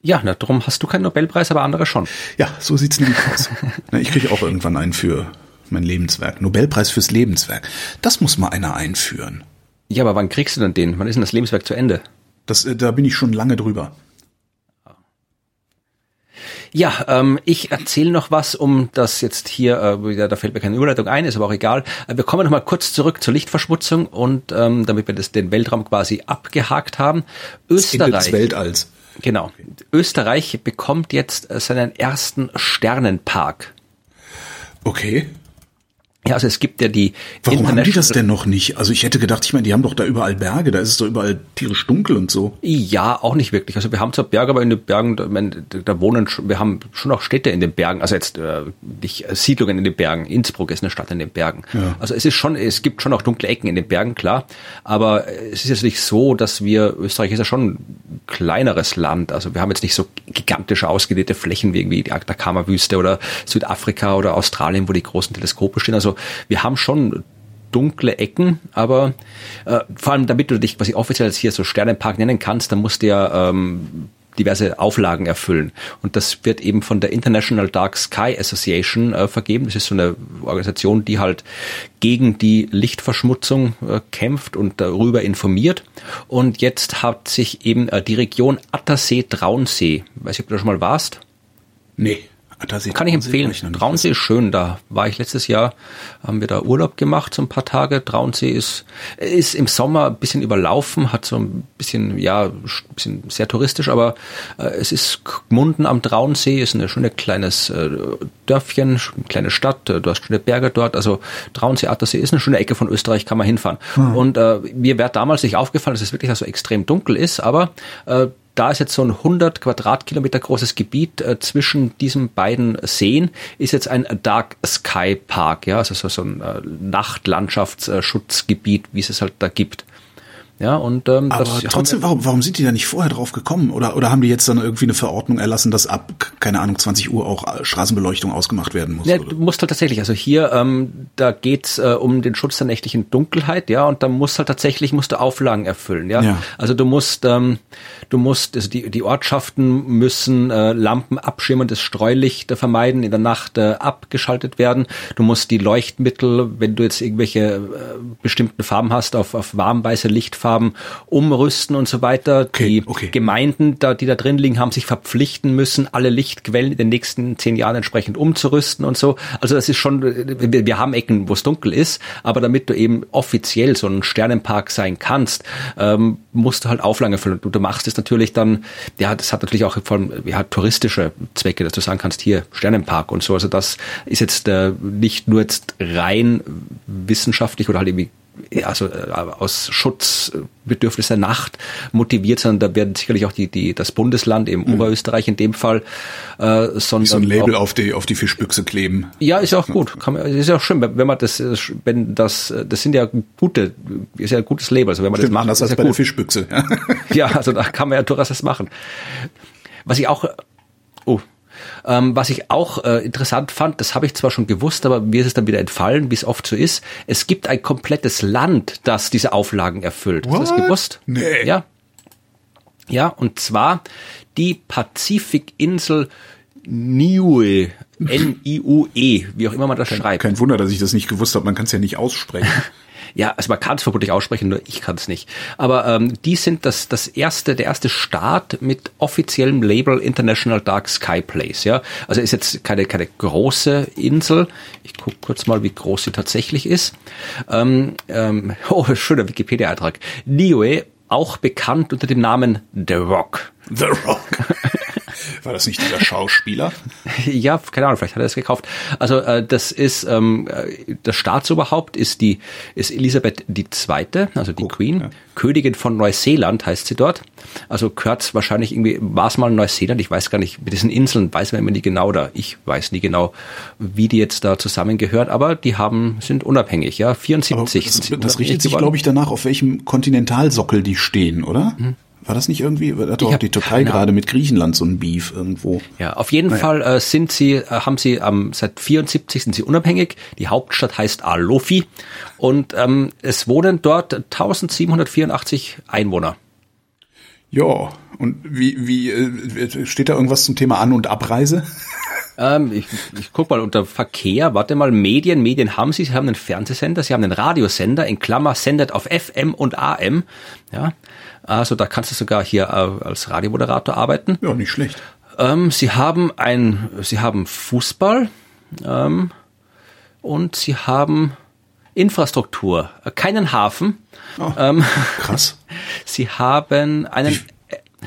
Ja, na, darum hast du keinen Nobelpreis, aber andere schon. Ja, so sieht's nämlich aus. Na, ich kriege auch irgendwann einen für mein Lebenswerk. Nobelpreis fürs Lebenswerk. Das muss mal einer einführen. Ja, aber wann kriegst du denn den? Wann ist denn das Lebenswerk zu Ende? Das, äh, da bin ich schon lange drüber. Ja, ähm, ich erzähle noch was, um das jetzt hier, äh, wieder, da fällt mir keine Überleitung ein, ist aber auch egal. Äh, wir kommen noch mal kurz zurück zur Lichtverschmutzung und ähm, damit wir das, den Weltraum quasi abgehakt haben. Österreich. Des Weltalls. Genau. Österreich bekommt jetzt äh, seinen ersten Sternenpark. Okay. Ja, also es gibt ja die Warum haben die das denn noch nicht? Also ich hätte gedacht, ich meine, die haben doch da überall Berge, da ist es doch überall tierisch dunkel und so. Ja, auch nicht wirklich. Also wir haben zwar Berge, aber in den Bergen, da, da wohnen schon, wir haben schon auch Städte in den Bergen, also jetzt äh, nicht äh, Siedlungen in den Bergen. Innsbruck ist eine Stadt in den Bergen. Ja. Also es ist schon, es gibt schon auch dunkle Ecken in den Bergen, klar. Aber es ist jetzt nicht so, dass wir, Österreich ist ja schon ein kleineres Land. Also wir haben jetzt nicht so gigantische ausgedehnte Flächen wie irgendwie die Atacama-Wüste oder Südafrika oder Australien, wo die großen Teleskope stehen. Also wir haben schon dunkle Ecken, aber äh, vor allem damit du dich quasi offiziell jetzt hier so Sternenpark nennen kannst, dann musst du ja ähm, diverse Auflagen erfüllen. Und das wird eben von der International Dark Sky Association äh, vergeben. Das ist so eine Organisation, die halt gegen die Lichtverschmutzung äh, kämpft und darüber informiert. Und jetzt hat sich eben äh, die Region Attersee-Traunsee, weiß ich, ob du da schon mal warst? Nee. Attersee, Kann ich empfehlen. Traunsee ist schön. Da war ich letztes Jahr, haben wir da Urlaub gemacht, so ein paar Tage. Traunsee ist, ist im Sommer ein bisschen überlaufen, hat so ein bisschen, ja, ein bisschen sehr touristisch, aber äh, es ist Gmunden am Traunsee, ist ein schönes kleines äh, Dörfchen, kleine Stadt, äh, du hast schöne Berge dort. Also Traunsee, Attersee ist eine schöne Ecke von Österreich, kann man hinfahren. Mhm. Und äh, mir wäre damals nicht aufgefallen, dass es wirklich so extrem dunkel ist, aber äh, da ist jetzt so ein 100 Quadratkilometer großes Gebiet äh, zwischen diesen beiden Seen, ist jetzt ein Dark Sky Park, ja, also so, so ein äh, Nachtlandschaftsschutzgebiet, wie es es halt da gibt. Ja, und ähm, aber trotzdem, warum, warum sind die da nicht vorher drauf gekommen? Oder, oder haben die jetzt dann irgendwie eine Verordnung erlassen, dass ab, keine Ahnung, 20 Uhr auch äh, Straßenbeleuchtung ausgemacht werden muss? Ja, du musst halt tatsächlich, also hier, ähm, da geht's äh, um den Schutz der nächtlichen Dunkelheit, ja, und da musst halt tatsächlich, musst du Auflagen erfüllen, ja. ja. Also du musst, ähm, du musst, also die, die Ortschaften müssen äh, Lampen abschirmendes Streulicht vermeiden, in der Nacht äh, abgeschaltet werden. Du musst die Leuchtmittel, wenn du jetzt irgendwelche äh, bestimmten Farben hast, auf, auf warmweiße Lichtfarben Farben umrüsten und so weiter. Okay, die okay. Gemeinden, da, die da drin liegen, haben sich verpflichten müssen, alle Lichtquellen in den nächsten zehn Jahren entsprechend umzurüsten und so. Also das ist schon, wir, wir haben Ecken, wo es dunkel ist, aber damit du eben offiziell so ein Sternenpark sein kannst, ähm, musst du halt Auflagen erfüllen. Du, du machst es natürlich dann, ja, das hat natürlich auch vor allem ja, touristische Zwecke, dass du sagen kannst, hier Sternenpark und so. Also das ist jetzt äh, nicht nur jetzt rein wissenschaftlich oder halt irgendwie also äh, aus Schutzbedürfnis der Nacht motiviert, sondern da werden sicherlich auch die, die das Bundesland, eben mhm. Oberösterreich in dem Fall, äh, sondern so ein Label auch, auf die auf die Fischbüchse kleben. Ja, ist ja auch gut. Kann man, ist ja auch schön, wenn man das, wenn das, das sind ja gute, ist ja ein gutes Label. Also wenn man Stimmt, das macht, das ist ja bei gut. der Fischbüchse. Ja. ja, also da kann man ja durchaus das machen. Was ich auch, oh, ähm, was ich auch äh, interessant fand, das habe ich zwar schon gewusst, aber mir ist es dann wieder entfallen, wie es oft so ist. Es gibt ein komplettes Land, das diese Auflagen erfüllt. What? Hast du das gewusst? Nee. Ja. Ja, und zwar die Pazifikinsel Niue. N-I-U-E, wie auch immer man das schreibt. Kein Wunder, dass ich das nicht gewusst habe. Man kann es ja nicht aussprechen. Ja, also man kann es vermutlich aussprechen, nur ich kann es nicht. Aber ähm, die sind das, das erste, der erste Staat mit offiziellem Label International Dark Sky Place. Ja, also ist jetzt keine keine große Insel. Ich gucke kurz mal, wie groß sie tatsächlich ist. Ähm, ähm, oh, schöner Wikipedia-Eintrag. Niue, auch bekannt unter dem Namen The Rock. The Rock. War das nicht dieser Schauspieler? ja, keine Ahnung, vielleicht hat er es gekauft. Also äh, das ist ähm, äh, das Staatsoberhaupt ist die ist Elisabeth II., also die oh, Queen, ja. Königin von Neuseeland heißt sie dort. Also gehört wahrscheinlich irgendwie war es mal Neuseeland, ich weiß gar nicht, mit diesen Inseln weiß man immer nie genau oder ich weiß nie genau, wie die jetzt da zusammengehören, aber die haben sind unabhängig, ja, 74 aber das, das richtet sich glaube ich danach, auf welchem Kontinentalsockel die stehen, oder? Mhm. War das nicht irgendwie, hat doch die Türkei gerade mit Griechenland so ein Beef irgendwo. Ja, auf jeden naja. Fall äh, sind sie, äh, haben sie ähm, seit 74 sind sie unabhängig. Die Hauptstadt heißt Alofi und ähm, es wohnen dort 1784 Einwohner. Ja, und wie, wie äh, steht da irgendwas zum Thema An- und Abreise? Ähm, ich, ich guck mal unter Verkehr, warte mal, Medien, Medien haben sie, sie haben einen Fernsehsender, sie haben einen Radiosender, in Klammer sendet auf FM und AM. Ja, also da kannst du sogar hier äh, als Radiomoderator arbeiten. Ja, nicht schlecht. Ähm, sie haben ein, sie haben Fußball ähm, und sie haben Infrastruktur, äh, keinen Hafen. Oh, Ähm, krass. sie haben einen,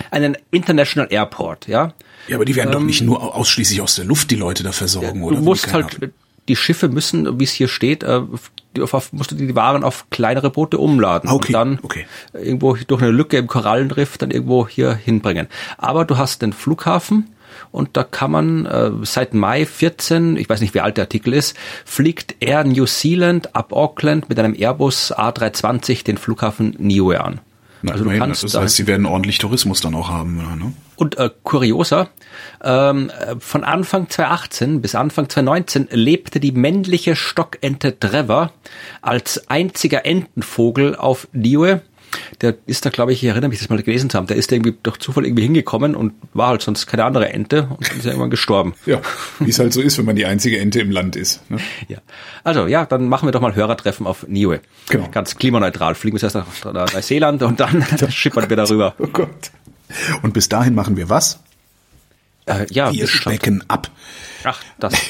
einen International Airport, ja. Ja, aber die werden doch nicht nur ausschließlich aus der Luft die Leute da versorgen, oder? Du Wie musst keine halt, die Schiffe müssen, wie es hier steht, äh, die auf, musst du die Waren auf kleinere Boote umladen okay, und dann okay. irgendwo durch eine Lücke im Korallenriff dann irgendwo hier hinbringen. Aber du hast den Flughafen und da kann man äh, seit Mai 14, ich weiß nicht wie alt der Artikel ist, fliegt Air New Zealand ab Auckland mit einem Airbus A320 den Flughafen Niue an. Na, also du immerhin, kannst das da- heißt, sie werden ordentlich Tourismus dann auch haben, oder, ne? und äh, kurioser, ähm, äh, von Anfang 2018 bis Anfang 2019 lebte die männliche Stockente Trevor als einziger Entenvogel auf Niue. Der ist da, glaube ich, ich erinnere mich, das mal gelesen zu haben, der ist da irgendwie durch Zufall irgendwie hingekommen und war halt sonst keine andere Ente und ist er irgendwann gestorben. Ja, wie es halt so ist, wenn man die einzige Ente im Land ist. Ne? Ja. Also ja, dann machen wir doch mal Hörertreffen auf Niue. Genau. Ganz klimaneutral. Fliegen wir zuerst nach Neuseeland und dann schippern wir darüber. Oh Gott. Und bis dahin machen wir was? Äh, ja, Wir specken ab. Ach, das.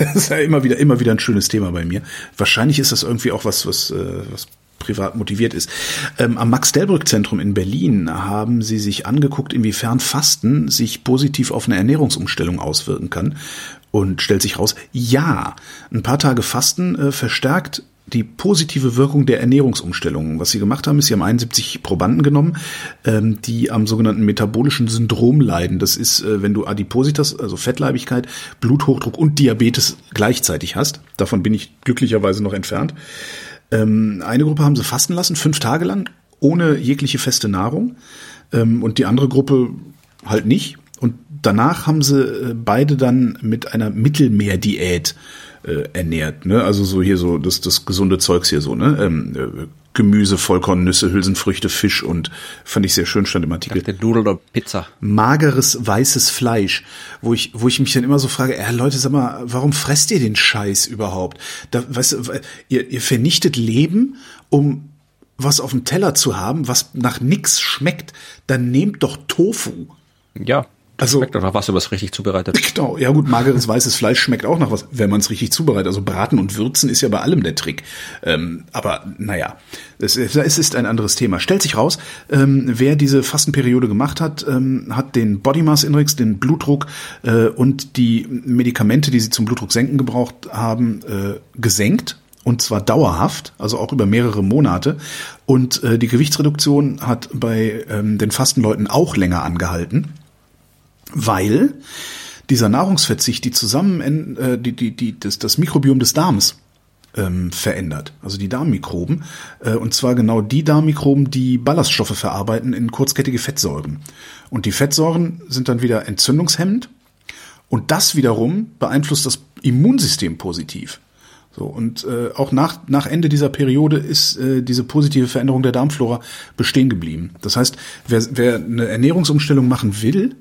Das ist ja immer wieder, immer wieder ein schönes Thema bei mir. Wahrscheinlich ist das irgendwie auch was, was, äh, was privat motiviert ist. Ähm, am Max-Delbrück-Zentrum in Berlin haben sie sich angeguckt, inwiefern Fasten sich positiv auf eine Ernährungsumstellung auswirken kann. Und stellt sich raus, ja, ein paar Tage Fasten äh, verstärkt die positive Wirkung der Ernährungsumstellung. Was sie gemacht haben, ist, sie haben 71 Probanden genommen, ähm, die am sogenannten metabolischen Syndrom leiden. Das ist, äh, wenn du Adipositas, also Fettleibigkeit, Bluthochdruck und Diabetes gleichzeitig hast. Davon bin ich glücklicherweise noch entfernt. Ähm, eine Gruppe haben sie fasten lassen, fünf Tage lang, ohne jegliche feste Nahrung. Ähm, und die andere Gruppe halt nicht. Und danach haben sie äh, beide dann mit einer Mittelmeerdiät äh, ernährt. Ne? Also so hier so das, das gesunde Zeugs hier so, ne? Ähm, äh, Gemüse, Vollkorn, Nüsse, Hülsenfrüchte, Fisch und fand ich sehr schön, stand im Artikel Der Nudel oder Pizza. mageres weißes Fleisch, wo ich, wo ich mich dann immer so frage, äh, Leute, sag mal, warum fresst ihr den Scheiß überhaupt? Da, weißt du, ihr, ihr vernichtet Leben, um was auf dem Teller zu haben, was nach nix schmeckt. Dann nehmt doch Tofu. Ja. Also- schmeckt doch nach was, was richtig zubereitet. Genau, ja gut, mageres weißes Fleisch schmeckt auch nach was, wenn man es richtig zubereitet. Also braten und würzen ist ja bei allem der Trick. Ähm, aber naja, es, es ist ein anderes Thema. Stellt sich raus, ähm, wer diese Fastenperiode gemacht hat, ähm, hat den Body Mass Index, den Blutdruck äh, und die Medikamente, die sie zum Blutdruck senken gebraucht haben, äh, gesenkt. Und zwar dauerhaft, also auch über mehrere Monate. Und äh, die Gewichtsreduktion hat bei ähm, den Fastenleuten auch länger angehalten weil dieser Nahrungsverzicht die zusammen äh, die die die das, das Mikrobiom des Darms ähm, verändert, also die Darmmikroben äh, und zwar genau die Darmmikroben, die Ballaststoffe verarbeiten in kurzkettige Fettsäuren und die Fettsäuren sind dann wieder entzündungshemmend und das wiederum beeinflusst das Immunsystem positiv. So, und äh, auch nach, nach Ende dieser Periode ist äh, diese positive Veränderung der Darmflora bestehen geblieben. Das heißt, wer, wer eine Ernährungsumstellung machen will,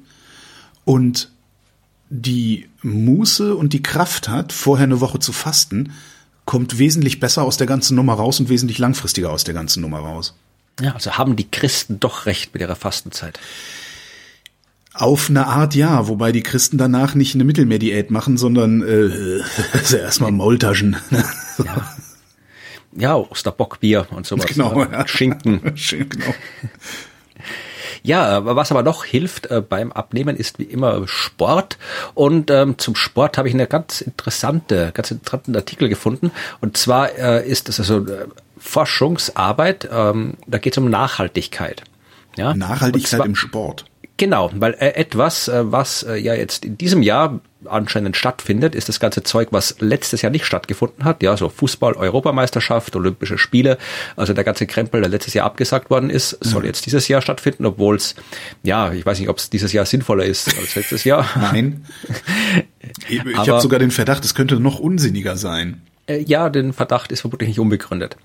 und die Muße und die Kraft hat, vorher eine Woche zu fasten, kommt wesentlich besser aus der ganzen Nummer raus und wesentlich langfristiger aus der ganzen Nummer raus. Ja, also haben die Christen doch recht mit ihrer Fastenzeit. Auf eine Art ja, wobei die Christen danach nicht eine Mittelmeerdiät machen, sondern äh, also erstmal Maultaschen. Ja. Ja, Osterbockbier und sowas. genau. ne? Ja. Schinken. genau. Ja, aber was aber noch hilft äh, beim Abnehmen ist wie immer Sport. Und ähm, zum Sport habe ich eine ganz interessante, ganz interessanten Artikel gefunden. Und zwar äh, ist das also äh, Forschungsarbeit, ähm, da geht es um Nachhaltigkeit. Ja? Nachhaltigkeit zwar- im Sport. Genau, weil äh, etwas, äh, was äh, ja jetzt in diesem Jahr anscheinend stattfindet, ist das ganze Zeug, was letztes Jahr nicht stattgefunden hat. Ja, so Fußball, Europameisterschaft, Olympische Spiele, also der ganze Krempel, der letztes Jahr abgesagt worden ist, soll jetzt dieses Jahr stattfinden, obwohl es, ja, ich weiß nicht, ob es dieses Jahr sinnvoller ist als letztes Jahr. Nein. Ich, ich habe sogar den Verdacht, es könnte noch unsinniger sein. Äh, ja, den Verdacht ist vermutlich nicht unbegründet.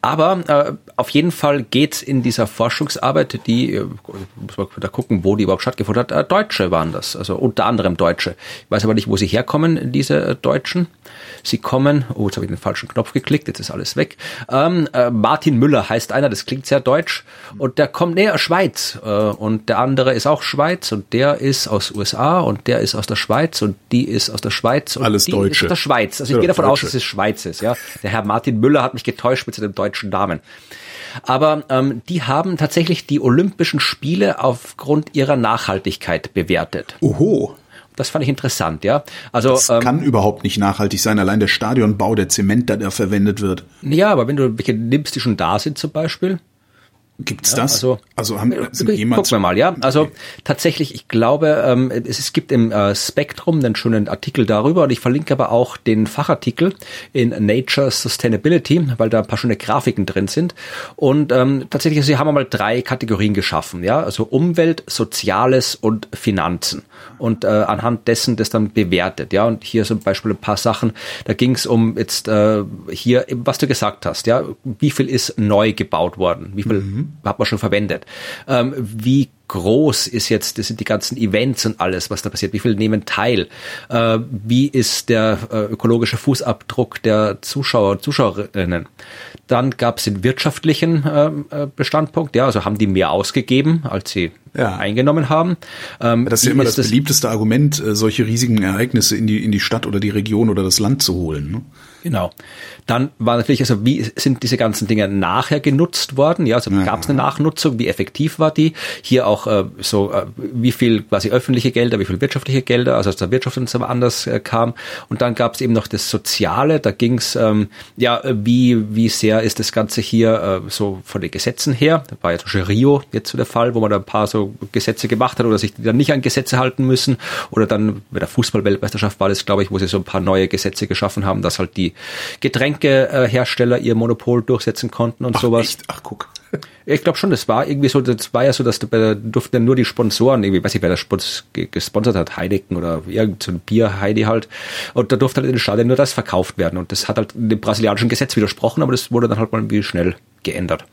Aber äh, auf jeden Fall geht's in dieser Forschungsarbeit, die, äh, muss man da gucken, wo die überhaupt stattgefunden hat, äh, Deutsche waren das, also unter anderem Deutsche. Ich weiß aber nicht, wo sie herkommen, diese Deutschen. Sie kommen, oh, jetzt habe ich den falschen Knopf geklickt, jetzt ist alles weg. Ähm, äh, Martin Müller heißt einer, das klingt sehr deutsch. Und der kommt näher Schweiz. Äh, und der andere ist auch Schweiz und der ist aus USA und der ist aus der Schweiz und die ist aus der Schweiz und Alles die Deutsche. ist aus der Schweiz. Also ich Ja, gehe davon aus, Deutsche. dass es Schweiz ist. Ja, Der Herr Martin Müller hat mich getäuscht mit seinem deutschen Namen. Aber ähm, die haben tatsächlich die Olympischen Spiele aufgrund ihrer Nachhaltigkeit bewertet. Oho. Das fand ich interessant, ja. Also Das ähm, kann überhaupt nicht nachhaltig sein, allein der Stadionbau, der Zement, der da verwendet wird. ja, aber wenn du welche nimmst, die schon da sind zum Beispiel, Gibt's das? also- also haben sind Gucken jemals wir mal, ja. Also tatsächlich, ich glaube, ähm, es, es gibt im äh, Spektrum einen schönen Artikel darüber und ich verlinke aber auch den Fachartikel in Nature Sustainability, weil da ein paar schöne Grafiken drin sind. Und ähm, tatsächlich, also sie haben einmal drei Kategorien geschaffen, ja, also Umwelt, Soziales und Finanzen. Und äh, anhand dessen das dann bewertet, ja. Und hier zum Beispiel ein paar Sachen. Da ging es um jetzt äh, hier, was du gesagt hast, ja, wie viel ist neu gebaut worden, wie viel hat man schon verwendet, ähm, wie groß ist jetzt, das sind die ganzen Events und alles, was da passiert, wie viele nehmen teil, äh, wie ist der äh, ökologische Fußabdruck der Zuschauer und Zuschauerinnen. Dann gab es den wirtschaftlichen ähm, äh, Bestandpunkt, ja, also haben die mehr ausgegeben, als sie Ja. eingenommen haben. Ähm, Das ist ja immer das es- beliebteste Argument, äh, solche riesigen Ereignisse in die, in die Stadt oder die Region oder das Land zu holen. Ne? Genau. Dann war natürlich, also wie sind diese ganzen Dinge nachher genutzt worden? Ja, also gab es eine Nachnutzung? Wie effektiv war die? Hier auch äh, so, äh, wie viel quasi öffentliche Gelder, wie viel wirtschaftliche Gelder, also aus der Wirtschaft und so anders äh, kam. Und dann gab es eben noch das Soziale. Da ging es, ähm, ja, wie wie sehr ist das Ganze hier äh, so von den Gesetzen her? Da war ja zum Beispiel Rio jetzt so der Fall, wo man da ein paar so Gesetze gemacht hat oder sich dann nicht an Gesetze halten müssen. Oder dann bei der Fußball-Weltmeisterschaft war das, glaube ich, wo sie so ein paar neue Gesetze geschaffen haben, dass halt die Getränkehersteller ihr Monopol durchsetzen konnten und Ach, sowas. echt? Ach, guck. Ich glaube schon, das war irgendwie so, das war ja so, dass da bei der durften ja nur die Sponsoren, irgendwie, weiß ich, wer das spons ge- gesponsert hat, Heineken oder irgend so ein Bier, Heidi halt. Und da durfte halt in den Stadien nur das verkauft werden. Und das hat halt dem brasilianischen Gesetz widersprochen, aber das wurde dann halt mal irgendwie schnell geändert.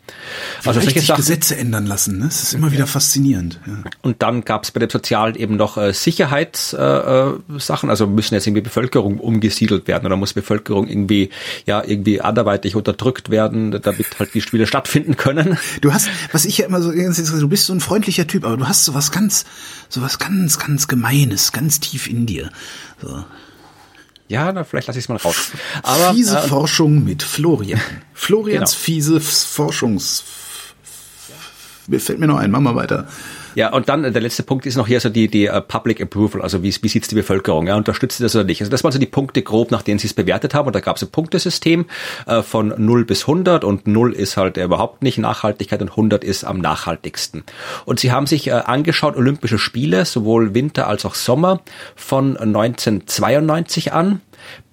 Also solche sich Sachen. Gesetze ändern lassen, ne? Das ist immer wieder faszinierend. Ja. Und dann gab es bei dem Sozialen eben noch äh, Sicherheitssachen, äh, Sachen. also müssen jetzt irgendwie Bevölkerung umgesiedelt werden oder muss Bevölkerung irgendwie ja irgendwie anderweitig unterdrückt werden, damit halt die Spiele stattfinden können. Du hast, was ich ja immer so, du bist so ein freundlicher Typ, aber du hast so was ganz, so was ganz, ganz Gemeines, ganz tief in dir. So. Ja, na, vielleicht lasse ich es mal raus. Aber fiese äh, Forschung mit Florian. Florians Genau. fiese Forschungs. Mir fällt mir noch ein, mach mal weiter. Ja, und dann äh, der letzte Punkt ist noch hier so die, die uh, Public Approval, also wie, wie sieht's die Bevölkerung, ja, unterstützt sie das oder nicht. Also das waren so die Punkte grob, nach denen sie es bewertet haben und da gab es ein Punktesystem äh, von 0 bis 100 und 0 ist halt äh, überhaupt nicht Nachhaltigkeit und 100 ist am nachhaltigsten. Und sie haben sich äh, angeschaut, Olympische Spiele, sowohl Winter als auch Sommer von 1992 an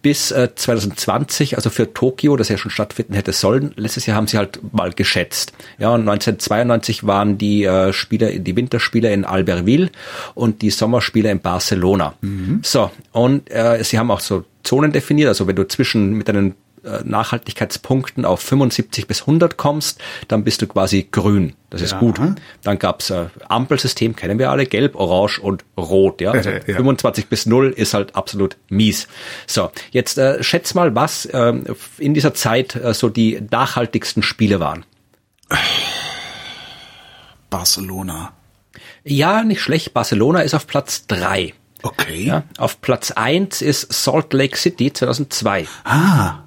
bis äh, 2020, also für Tokio, das ja schon stattfinden hätte sollen. Letztes Jahr haben sie halt mal geschätzt. Ja, und 1992 waren die äh, Spiele, die Winterspiele in Albertville und die Sommerspiele in Barcelona. So, und äh, sie haben auch so Zonen definiert, also wenn du zwischen mit deinen Nachhaltigkeitspunkten auf 75 bis 100 kommst, dann bist du quasi grün. Das ist Ja. gut. Dann gab's äh, Ampelsystem, kennen wir alle, gelb, orange und rot. Ja? Also Ja. 25 bis 0 ist halt absolut mies. So, jetzt äh, schätz mal, was ähm, in dieser Zeit äh, so die nachhaltigsten Spiele waren. Barcelona. Ja, nicht schlecht. Barcelona ist auf Platz 3. Okay. Ja, auf Platz 1 ist Salt Lake City 2002. Ah.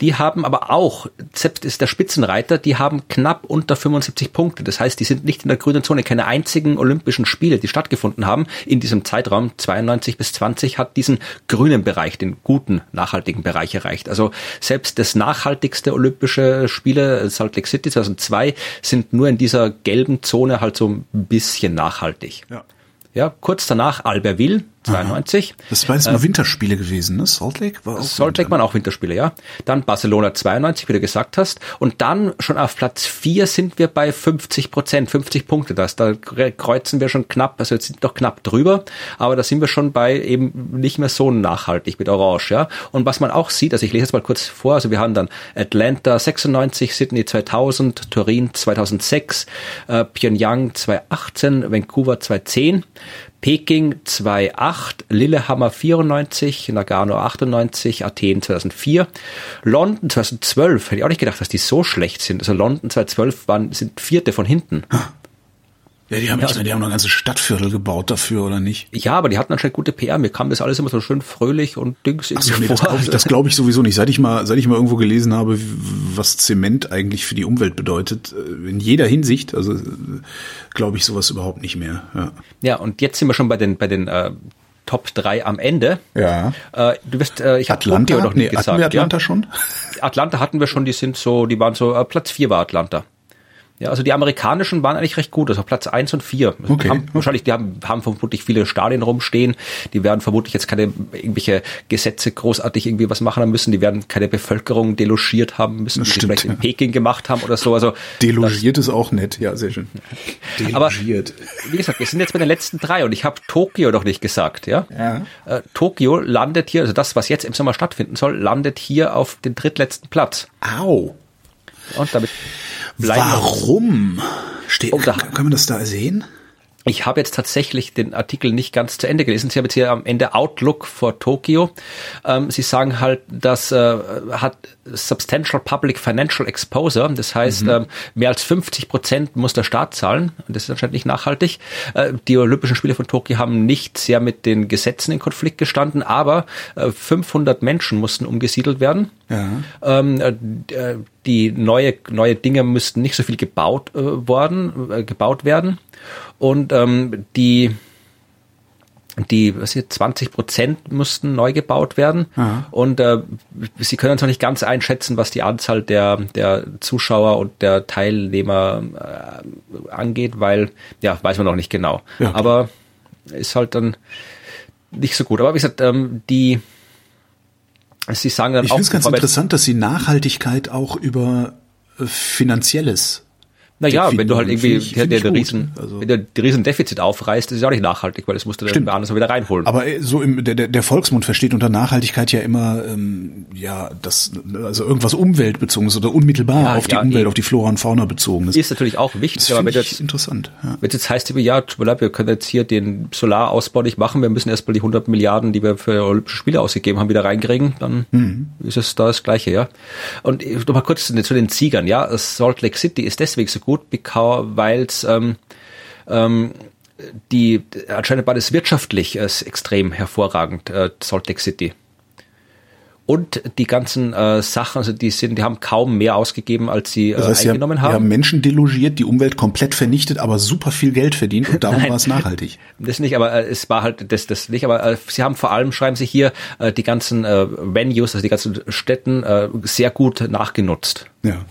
Die haben aber auch, Zept ist der Spitzenreiter, die haben knapp unter 75 Punkte. Das heißt, die sind nicht in der grünen Zone. Keine einzigen Olympischen Spiele, die stattgefunden haben in diesem Zeitraum 92 bis 20 hat diesen grünen Bereich, den guten, nachhaltigen Bereich erreicht. Also selbst das nachhaltigste Olympische Spiele, Salt Lake City 2002, sind nur in dieser gelben Zone halt so ein bisschen nachhaltig. Ja. Ja, kurz danach Albertville, 92. Das war jetzt nur Winterspiele gewesen, ne? Salt Lake war auch Salt Lake waren auch Winterspiele, ja. Dann Barcelona 92, wie du gesagt hast. Und dann schon auf Platz 4 sind wir bei 50 Prozent, 50 Punkte. Das, da kreuzen wir schon knapp, also jetzt sind noch knapp drüber, aber da sind wir schon bei eben nicht mehr so nachhaltig mit Orange, ja. Und was man auch sieht, also ich lese jetzt mal kurz vor, also wir haben dann Atlanta 96, Sydney 2000, Turin 2006, äh, Pyongyang 2018, Vancouver 2010. Peking 2,8, Lillehammer 94, Nagano 98, Athen 2004, London 2012, hätte ich auch nicht gedacht, dass die so schlecht sind. Also London 2012 waren, sind Vierte von hinten. Ja, die haben, Ja, also- die haben noch ganze Stadtviertel gebaut dafür, oder nicht? Ja, aber die hatten anscheinend gute PR. Mir kam das alles immer so schön fröhlich und Dings Achso, irgendwie nee, das glaube ich, das glaub ich sowieso nicht. Seit ich mal, seit ich mal irgendwo gelesen habe, was Zement eigentlich für die Umwelt bedeutet, äh, in jeder Hinsicht, also glaube ich sowas überhaupt nicht mehr. Ja. Ja, und jetzt sind wir schon bei den, bei den äh, Top 3 am Ende. ja. Äh, du wirst, äh, ich habe Atlanta, Tokio noch nee, nicht gesagt. hatten wir Atlanta ja? schon? Atlanta hatten wir schon, die sind so, die waren so, äh, Platz 4 war Atlanta. Ja, also die amerikanischen waren eigentlich recht gut, also Platz 1 und 4. Also Okay. Haben, wahrscheinlich, die haben, haben vermutlich viele Stadien rumstehen, die werden vermutlich jetzt keine irgendwelche Gesetze großartig irgendwie was machen haben müssen, die werden keine Bevölkerung delogiert haben müssen, Das die stimmt, vielleicht in ja. Peking gemacht haben oder so. Also Delogiert ist auch nett, ja, sehr schön. Aber- Delogiert. wie gesagt, wir sind jetzt bei den letzten drei und ich habe Tokio noch nicht gesagt, ja. Ja. Äh, Tokio landet hier, also das, was jetzt im Sommer stattfinden soll, landet hier auf den drittletzten Platz. Au. Und damit wir Warum? Ste Oh, da- kann, kann man das da sehen? Ich habe jetzt tatsächlich den Artikel nicht ganz zu Ende gelesen. Sie haben jetzt hier am Ende Outlook for Tokyo. Ähm, Sie sagen halt, das äh, hat substantial public financial exposure. Das heißt, ähm, mehr als 50 Prozent muss der Staat zahlen. Und das ist anscheinend nicht nachhaltig. Äh, die Olympischen Spiele von Tokio haben nicht sehr mit den Gesetzen in Konflikt gestanden, aber äh, 500 Menschen mussten umgesiedelt werden. Ja. Ähm, äh, äh, die neue, neue Dinge müssten nicht so viel gebaut äh, worden, äh, gebaut werden. Und ähm, die, die was hier, 20 Prozent mussten neu gebaut werden. Und äh, sie können uns noch nicht ganz einschätzen, was die Anzahl der, der Zuschauer und der Teilnehmer äh, angeht, weil, ja, weiß man noch nicht genau. Ja. Aber ist halt dann nicht so gut. Aber wie gesagt, ähm, die, sie sagen dann Ich auch, finde es ganz interessant, dass sie Nachhaltigkeit auch über äh, Finanzielles Naja, wenn du halt irgendwie ich- der, finde der, der. Riesen, Also- wenn der, der riesen Defizit aufreißt, ist ja auch nicht nachhaltig, weil das musst du dann Stimmt. anders wieder reinholen. Aber äh, so im der, der Volksmund versteht unter Nachhaltigkeit ja immer ähm, ja das also irgendwas umweltbezogenes oder unmittelbar Ja, auf die ja, Umwelt, eben. auf die Flora und Fauna bezogenes. ist natürlich auch wichtig, das aber wenn du jetzt, interessant. Ja. wenn es jetzt heißt, ja, tut mir leid, wir können jetzt hier den Solarausbau nicht machen, wir müssen erstmal die 100 Milliarden, die wir für Olympische Spiele ausgegeben haben, wieder reinkriegen, dann Mhm. ist es da das Gleiche, ja. Und äh, noch mal kurz zu den- zu den Siegern, ja. Salt Lake City ist deswegen so gut, weil es ähm, ähm, die anscheinend war das wirtschaftlich äh, extrem hervorragend, äh, Salt Lake City. Und die ganzen äh, Sachen, also die sind, die haben kaum mehr ausgegeben, als sie äh, Das heißt, sie haben, eingenommen sie haben. haben Menschen delogiert, die Umwelt komplett vernichtet, aber super viel Geld verdient und darum war es nachhaltig. Das nicht, aber äh, es war halt das, das nicht. Aber äh, sie haben vor allem, schreiben sie hier, äh, die ganzen äh, Venues, also die ganzen Städten äh, sehr gut nachgenutzt. Ja.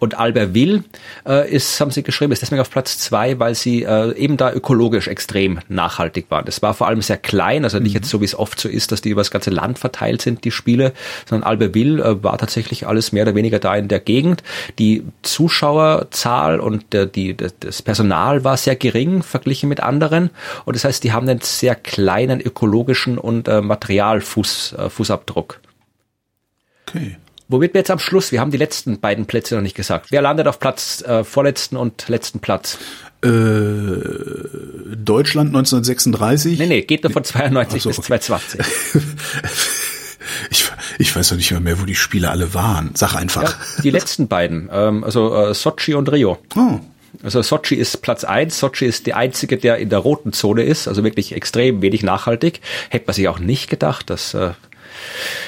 Und Albertville äh, ist, haben sie geschrieben, ist deswegen auf Platz zwei, weil sie äh, eben da ökologisch extrem nachhaltig waren. Das war vor allem sehr klein, also nicht jetzt so, wie es oft so ist, dass die über das ganze Land verteilt sind, die Spiele, sondern Albertville äh, war tatsächlich alles mehr oder weniger da in der Gegend. Die Zuschauerzahl und der, die, das- Personal war sehr gering verglichen mit anderen. Und das heißt, die haben einen sehr kleinen ökologischen und äh, Materialfuß, äh, Fußabdruck. Okay. Womit wir jetzt am Schluss, wir haben die letzten beiden Plätze noch nicht gesagt. Wer landet auf Platz äh, vorletzten und letzten Platz? Äh, Deutschland 1936. Nee, nee, geht nur von 92 Ach so, bis okay. 2020. Ich, ich weiß doch nicht mehr, mehr, wo die Spiele alle waren. Sag einfach. Ja, die letzten beiden, ähm, also äh, Sochi und Rio. Oh. Also Sochi ist Platz eins. Sochi ist die einzige, der in der roten Zone ist, also wirklich extrem wenig nachhaltig. Hätte man sich auch nicht gedacht, dass äh,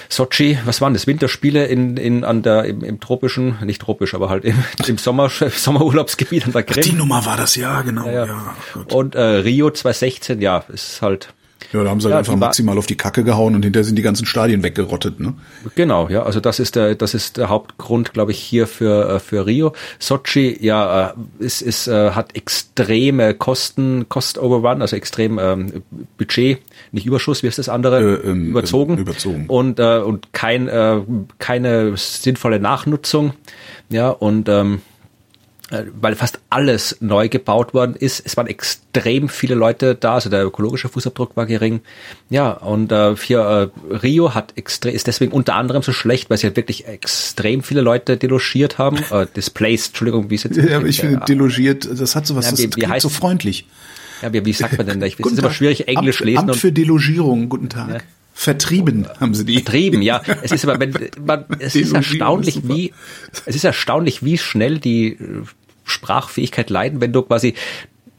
Sochi, was waren das, Winterspiele in, in, an der, im, im tropischen, nicht tropisch, aber halt im, im Sommer, Sommerurlaubsgebiet an der Krim. Die Nummer war das, ja, genau. Ja, Ja. Gott. Und äh, Rio 2016, ja, ist halt Ja, da haben sie halt Ja, einfach maximal auf die Kacke gehauen und hinterher sind die ganzen Stadien weggerottet, ne? Genau, ja, also das ist der, das ist der Hauptgrund, glaube ich, hier für äh, für Rio. Sochi, ja, äh, ist, ist äh, hat extreme Kosten, Cost Overrun, also extrem ähm, Budget, nicht Überschuss, wie ist das andere, Äh, ähm, überzogen, ähm, überzogen. und äh, und kein äh, keine sinnvolle Nachnutzung, ja und ähm, äh, weil fast alles neu gebaut worden ist. Es waren extrem viele Leute da, also der ökologische Fußabdruck war gering. Ja, und äh, hier äh, Rio hat extrem ist deswegen unter anderem so schlecht, weil sie halt wirklich extrem viele Leute delogiert haben, äh, displaced, Entschuldigung, wie es jetzt Ja, ich finde, äh, delogiert, das hat sowas, Ja, das wie- wie klingt heißt- so freundlich. ja, wie, wie sagt man denn da? Ich weiß, es ist aber Tag. schwierig Englisch Amt, lesen Amt für Delogierung, guten Tag. Vertrieben haben sie die. Trieben, ja. Es ist aber, wenn, man, es ist erstaunlich, ist wie, es ist erstaunlich, wie schnell die äh, Sprachfähigkeit leiden, wenn du quasi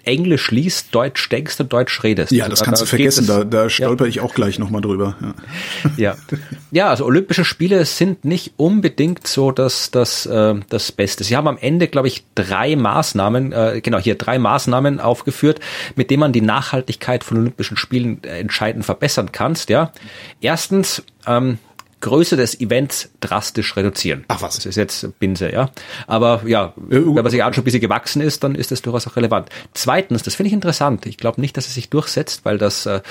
Englisch liest, Deutsch denkst und Deutsch redest. Ja, Also das da- kannst du da geht vergessen, es- da, da ja. stolper ich auch gleich nochmal drüber. Ja. Ja. ja, also Olympische Spiele sind nicht unbedingt so das, das, äh, das Beste. Sie haben am Ende, glaube ich, drei Maßnahmen, äh, genau hier drei Maßnahmen aufgeführt, mit denen man die Nachhaltigkeit von Olympischen Spielen äh, entscheidend verbessern kannst. Ja, erstens ähm, Größe des Events drastisch reduzieren. Ach was. Das ist jetzt Binse, ja. Aber ja, wenn man sich anschaut, wie sie gewachsen ist, dann ist das durchaus auch relevant. Zweitens, das finde ich interessant. Ich glaube nicht, dass es sich durchsetzt, weil das äh,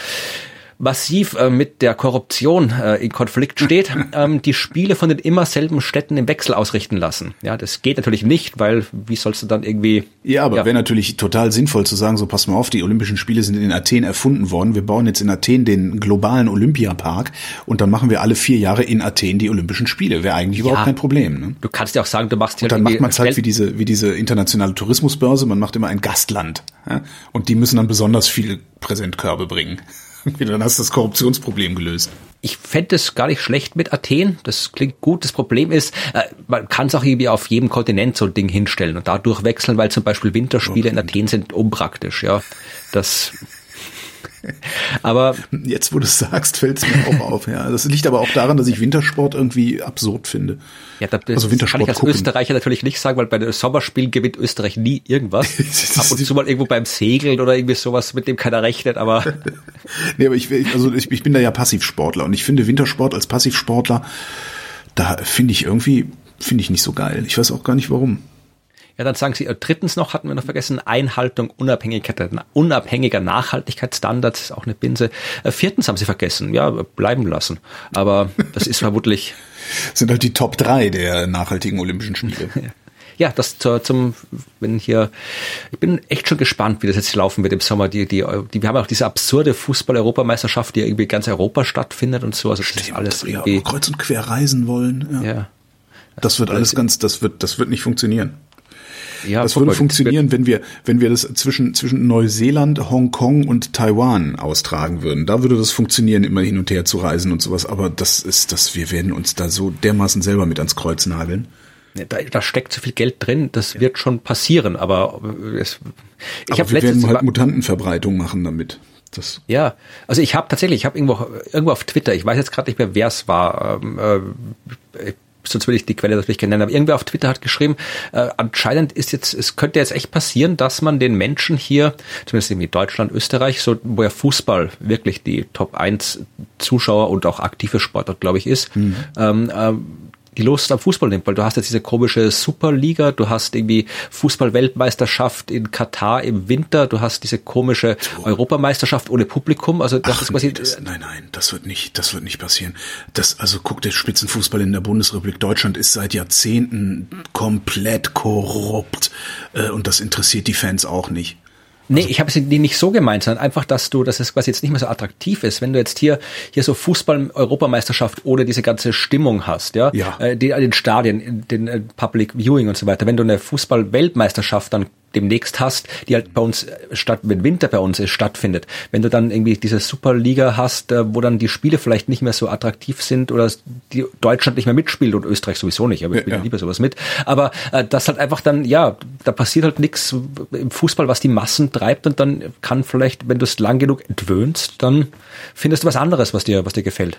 massiv äh, mit der Korruption äh, in Konflikt steht, ähm, die Spiele von den immer selben Städten im Wechsel ausrichten lassen. Ja, das geht natürlich nicht, weil wie sollst du dann irgendwie Ja, aber Ja. wäre natürlich total sinnvoll zu sagen, so pass mal auf, die Olympischen Spiele sind in Athen erfunden worden. Wir bauen jetzt in Athen den globalen Olympiapark und dann machen wir alle vier Jahre in Athen die Olympischen Spiele. Wäre eigentlich überhaupt Ja. kein Problem. Ne? du kannst ja auch sagen, du machst hier Und dann macht man es halt wie diese, wie diese internationale Tourismusbörse, man macht immer ein Gastland. Ja? Und die müssen dann besonders viele Präsentkörbe bringen. dann hast du das Korruptionsproblem gelöst. Ich fände es gar nicht schlecht mit Athen. Das klingt gut. Das Problem ist, äh, man kann es auch irgendwie auf jedem Kontinent so ein Ding hinstellen und dadurch wechseln, weil zum Beispiel Winterspiele in Athen sind unpraktisch. Ja, das. Aber Jetzt, wo du es sagst, fällt es mir auch auf. Ja, das liegt aber auch daran, dass ich Wintersport irgendwie absurd finde. ja, da, das Also Wintersport kann ich als gucken. Österreicher natürlich nicht sagen, weil bei den Sommerspielen gewinnt Österreich nie irgendwas. Ab und zu mal irgendwo beim Segeln oder irgendwie sowas, mit dem keiner rechnet, aber Nee, aber ich, also ich, ich bin da ja Passivsportler und ich finde Wintersport als Passivsportler, da finde ich irgendwie, finde ich nicht so geil. Ich weiß auch gar nicht warum. Ja, dann sagen sie, äh, drittens noch hatten wir noch vergessen, Einhaltung Unabhängigkeit, unabhängiger Nachhaltigkeitsstandards, ist auch eine Binse. Äh, viertens haben sie vergessen, ja, bleiben lassen. Aber das ist vermutlich, Das sind halt die Top drei der nachhaltigen Olympischen Spiele. ja, das zur, zum, wenn hier, ich bin echt schon gespannt, wie das jetzt laufen wird im Sommer. Die, die, die, wir haben auch diese absurde Fußball-Europameisterschaft, die irgendwie ganz Europa stattfindet und so. Also das ist alles ja, irgendwie, kreuz und quer reisen wollen. Ja. ja. Das wird alles ganz, das wird, das wird nicht funktionieren. Ja, Das würde funktionieren, wenn wir, wenn wir das zwischen, zwischen Neuseeland, Hongkong und Taiwan austragen würden. Da würde das funktionieren, immer hin und her zu reisen und sowas. Aber das ist, das, wir werden uns da so dermaßen selber mit ans Kreuz nageln. Da, da steckt so viel Geld drin, das wird schon passieren, aber äh, es, ich habe wir letztens werden halt Mutantenverbreitung machen damit. Das, Ja, also ich habe tatsächlich, ich habe irgendwo, irgendwo auf Twitter, ich weiß jetzt gerade nicht mehr, wer es war, ähm, äh, sonst will ich die Quelle natürlich kennen, aber irgendwer auf Twitter hat geschrieben, äh, anscheinend ist jetzt, es könnte jetzt echt passieren, dass man den Menschen hier, zumindest irgendwie Deutschland, Österreich, so wo ja Fußball wirklich die Top 1 Zuschauer und auch aktive Sportart, glaube ich, ist, ähm, ähm, die Lust am Fußball nimmt, weil du hast jetzt diese komische Superliga, du hast irgendwie Fußball-Weltmeisterschaft in Katar im Winter, du hast diese komische Europameisterschaft ohne Publikum, also das Ach, ist quasi, nee, das, nein, nein, das wird nicht, das wird nicht passieren. Das, also guck, der Spitzenfußball in der Bundesrepublik Deutschland ist seit Jahrzehnten komplett korrupt äh, und das interessiert die Fans auch nicht. Nee, ich habe es nicht so gemeint, sondern einfach, dass du, dass es quasi jetzt nicht mehr so attraktiv ist, wenn du jetzt hier hier so Fußball-Europameisterschaft ohne diese ganze Stimmung hast, ja, Ja. Äh, die, den Stadien, den äh, Public Viewing und so weiter. Wenn du eine Fußball-Weltmeisterschaft dann demnächst hast, die halt bei uns äh, statt, wenn Winter bei uns ist, stattfindet. Wenn du dann irgendwie diese Superliga hast, äh, wo dann die Spiele vielleicht nicht mehr so attraktiv sind oder die Deutschland nicht mehr mitspielt und Österreich sowieso nicht, aber ich bin ja ja. lieber sowas mit. Aber äh, das halt einfach dann, ja, da passiert halt nichts im Fußball, was die Massen treibt und dann kann vielleicht, wenn du es lang genug entwöhnst, dann findest du was anderes, was dir, was dir gefällt.